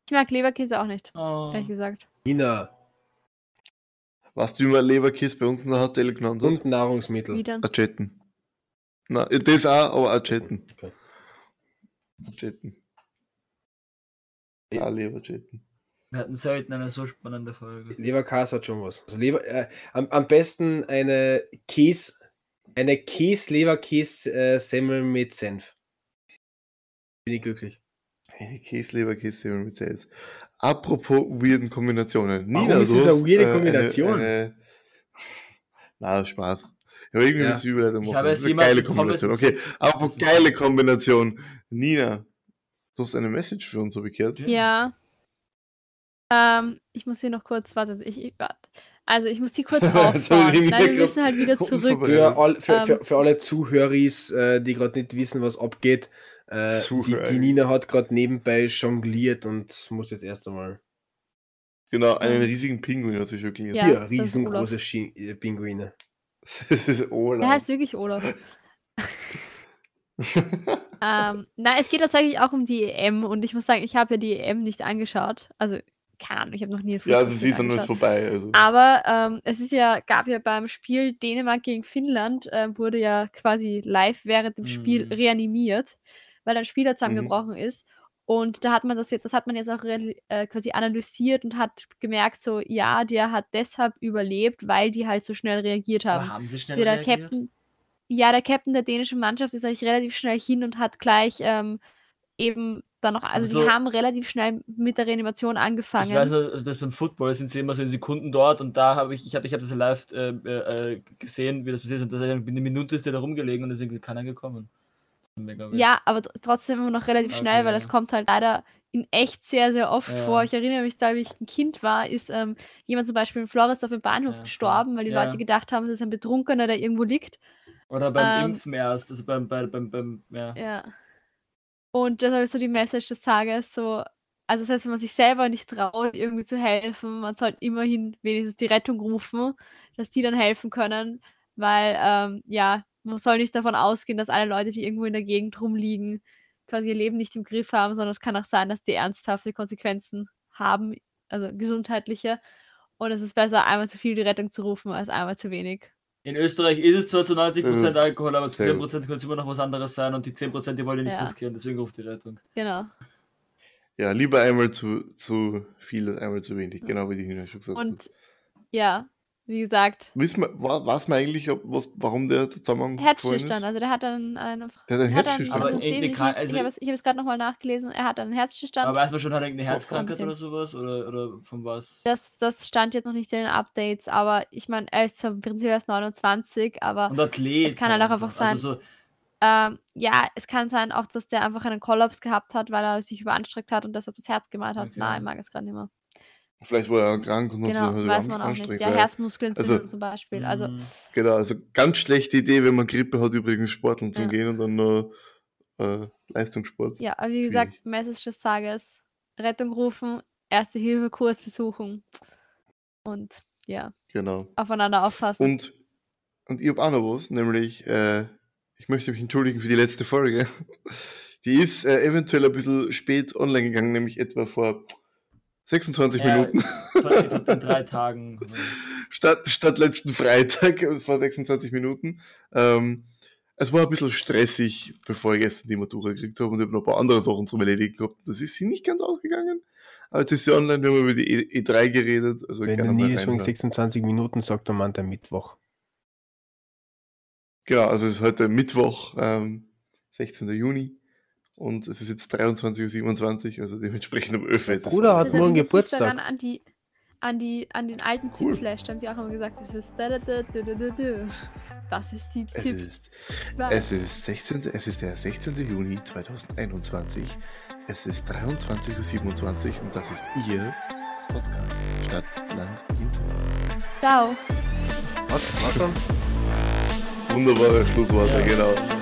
ich mag Leberkäse auch nicht, Oh. ehrlich gesagt. Nina Weißt du, wie man Leberkäse bei uns in der Hotel genannt hat? und Nahrungsmittel. Wieder. Achetten. Na, das auch, aber Achetten. Okay. Achetten. Ja, Leberchetten. Wir hatten selten eine so spannende Folge. Leberkäse hat schon was. Also Leber, äh, am, am besten eine Käse, eine Käse-Leberkäse-Semmel mit Senf. Bin ich glücklich. Eine Käse-Leberkäse mit Salz. Apropos weirden Kombinationen. Warum Nina, ist du das eine weirde äh, Kombination? Eine, eine... Na, Spaß. Ja, irgendwie Ja. wir Überleitung Ich habe Das jetzt ist eine geile Kombination. Okay, apropos geile Kombination. Nina, du hast eine Message für uns, so bekehrt. Ja. Ähm, ich muss hier noch kurz, warte, ich, ich warte. Also ich muss sie kurz aufbauen. Nein, wir müssen halt wieder zurück. Für, all, für, für, Ähm, für alle Zuhöris, äh, die gerade nicht wissen, was abgeht, äh, die, die Nina hat gerade nebenbei jongliert und muss jetzt erst einmal Genau, einen riesigen Pinguin hat sie schon gelernt. Ja, ist riesengroße äh, Pinguine. Das ist Olaf. Er heißt wirklich Olaf. Ähm, na, es geht tatsächlich auch um die EM und ich muss sagen, ich habe ja die EM nicht angeschaut. Also, keine Ahnung, ich habe noch nie ja, also sie ist dann jetzt vorbei. Also. Aber ähm, es ist ja, gab ja beim Spiel Dänemark gegen Finnland, äh, wurde ja quasi live während dem Spiel Mhm. reanimiert, weil ein Spieler Mhm. zusammengebrochen ist. Und da hat man das jetzt, das hat man jetzt auch äh, quasi analysiert und hat gemerkt, so, ja, der hat deshalb überlebt, weil die halt so schnell reagiert haben. Aber haben sie schnell So, reagiert? Captain, ja, der Captain der dänischen Mannschaft ist eigentlich relativ schnell hin und hat gleich ähm, eben dann noch, also Also- die haben relativ schnell mit der Reanimation angefangen. Ich weiß nur, dass beim Football sind sie immer so in Sekunden dort und da habe ich, ich habe ich hab das live äh, äh, gesehen, wie das passiert ist und da in einer Minute ist der da rumgelegen und ist irgendwie keiner gekommen. Mega. Ja, aber tr- trotzdem immer noch relativ Okay, schnell, weil ja. es kommt halt leider in echt sehr, sehr oft Ja. vor. Ich erinnere mich da, wie ich ein Kind war, ist ähm, jemand zum Beispiel in Flores auf dem Bahnhof Ja, gestorben, weil die. Leute gedacht haben, es ist ein Betrunkener, der irgendwo liegt. Oder beim Ähm, Impfen erst, also beim, beim, beim, beim ja. Und deshalb ist so die Message des Tages so, also selbst wenn man sich selber nicht traut, irgendwie zu helfen, man sollte immerhin wenigstens die Rettung rufen, dass die dann helfen können, weil ähm, ja, man soll nicht davon ausgehen, dass alle Leute, die irgendwo in der Gegend rumliegen, quasi ihr Leben nicht im Griff haben, sondern es kann auch sein, dass die ernsthafte Konsequenzen haben, also gesundheitliche. Und es ist besser, einmal zu viel die Rettung zu rufen, als einmal zu wenig. In Österreich ist es zwar zu 90% Das ist Alkohol, aber zu sehr 10% könnte es immer noch was anderes sein und die 10% die wollen nicht Ja. riskieren, deswegen ruft die Rettung. Genau. Ja, lieber einmal zu, zu viel als einmal zu wenig, genau wie die Hühner schon gesagt hat. Und ja, wie gesagt, Wissen wir, weiß man eigentlich, ob, was, warum der Herzstillstand. ist? Also der hat dann einen. Der hat einen er hat dann- Herzstillstand. Aber Also also- ich habe es, ich habe es gerade nochmal nachgelesen. Er hat einen Herzstillstand. Aber weiß man schon, hat er irgendeine Herzkrankheit oder sowas? Oder, oder von was? das, das stand jetzt noch nicht in den Updates, aber ich meine, er ist zwar prinzipiell erst 29, aber Und Athlet. Es kann halt auch einfach sein. Also so, ähm, ja, es kann sein auch, dass der einfach einen Kollaps gehabt hat, weil er sich überanstrengt hat und deshalb das Herz gemalt hat. Okay. Nein, ich mag es gerade nicht mehr. Vielleicht war er krank und hat Genau, sich halt weiß man auch nicht. Ja, Herzmuskelentzündung also- zum Beispiel. Also, mm, Genau, also ganz schlechte Idee, wenn man Grippe hat, übrigens Sporteln zu Ja. gehen und dann noch äh, Leistungssport. ja, aber wie gesagt, Message des Tages: Rettung rufen, Erste-Hilfe-Kurs besuchen und ja, Genau. aufeinander aufpassen. Und, und ich habe auch noch was, nämlich, äh, ich möchte mich entschuldigen für die letzte Folge. Die ist äh, eventuell ein bisschen spät online gegangen, nämlich etwa vor 26 Ja. Minuten. in drei Tagen. statt, statt letzten Freitag vor 26 Minuten. Ähm, es war ein bisschen stressig, bevor ich gestern die Matura gekriegt habe und ich habe noch ein paar andere Sachen zum Erledigen gehabt. Das ist sie nicht ganz ausgegangen. Aber jetzt ist sie online, wir haben über die E- E3 geredet. Also Wenn der Niederschwung reinhören. 26 Minuten sagt, dann meint er Mittwoch. Genau, also es ist heute Mittwoch, ähm, 16. Juni. Und es ist jetzt 23.27 Uhr, also dementsprechend um 11 Uhr. ist es Bruder hat morgen mich Geburtstag. daran an die an die an den alten Cool. Zip-Flash, da haben sie auch immer gesagt, das ist da, da, da, da, da, da, da. das ist die Es Zip. ist, Weil- es, ist 16, es ist der 16. Juni 2021. Es ist 23.27 Uhr und das ist Ihr Podcast Stadt, Land, Internet. Ciao. Was? Was? Wunderbare Schlussworte, Ja. genau.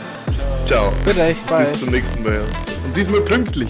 Ciao. Bitte bye. Bis zum nächsten Mal. Und diesmal pünktlich.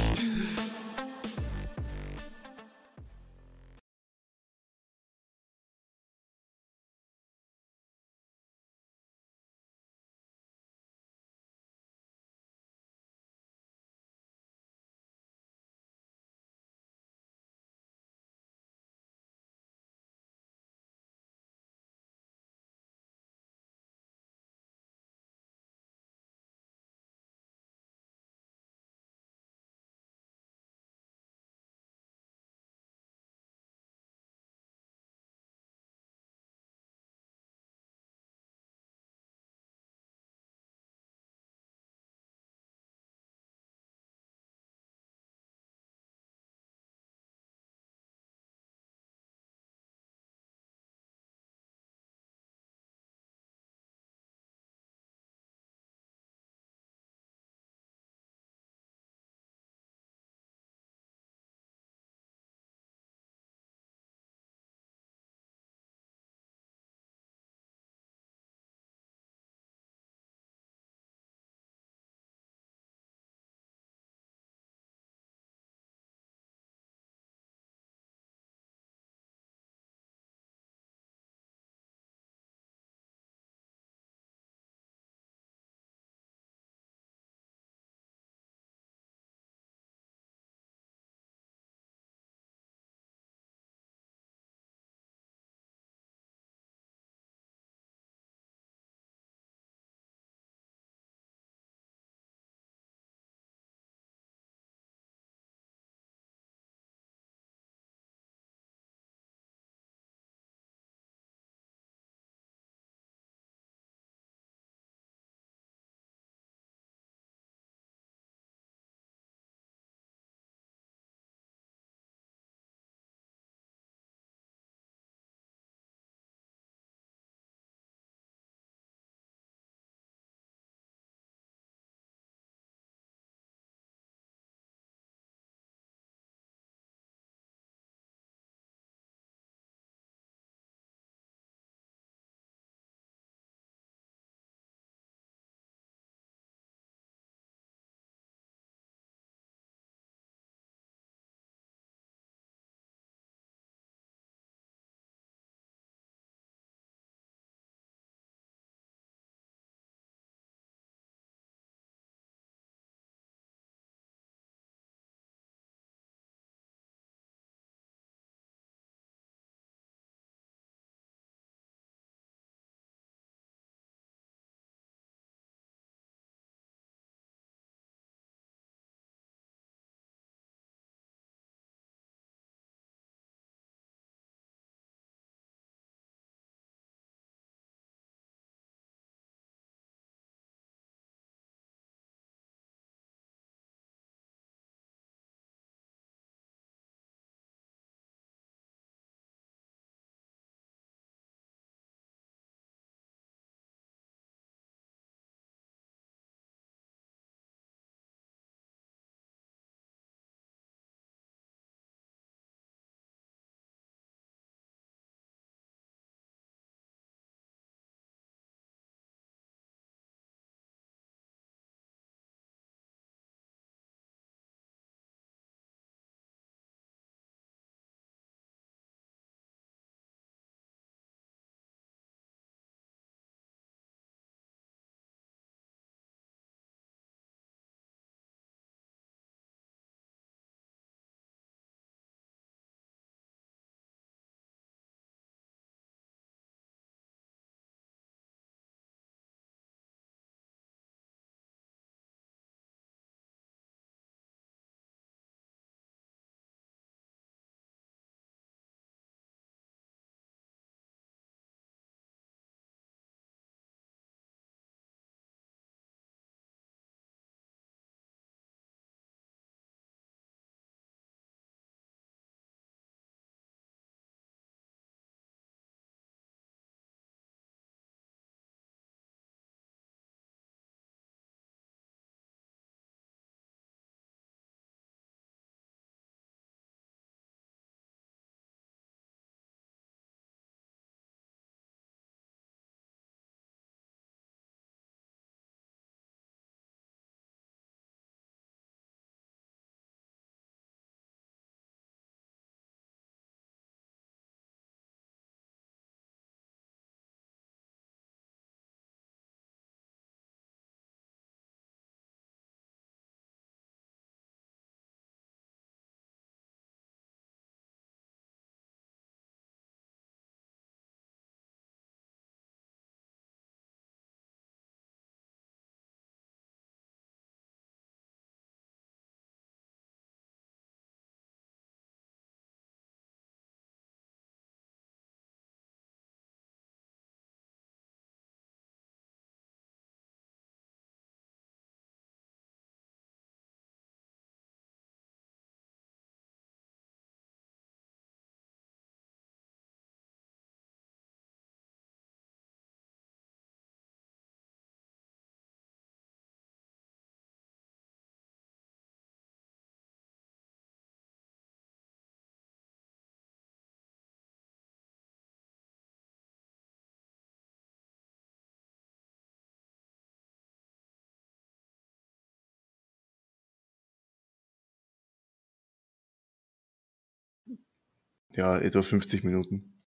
Ja, etwa 50 Minuten.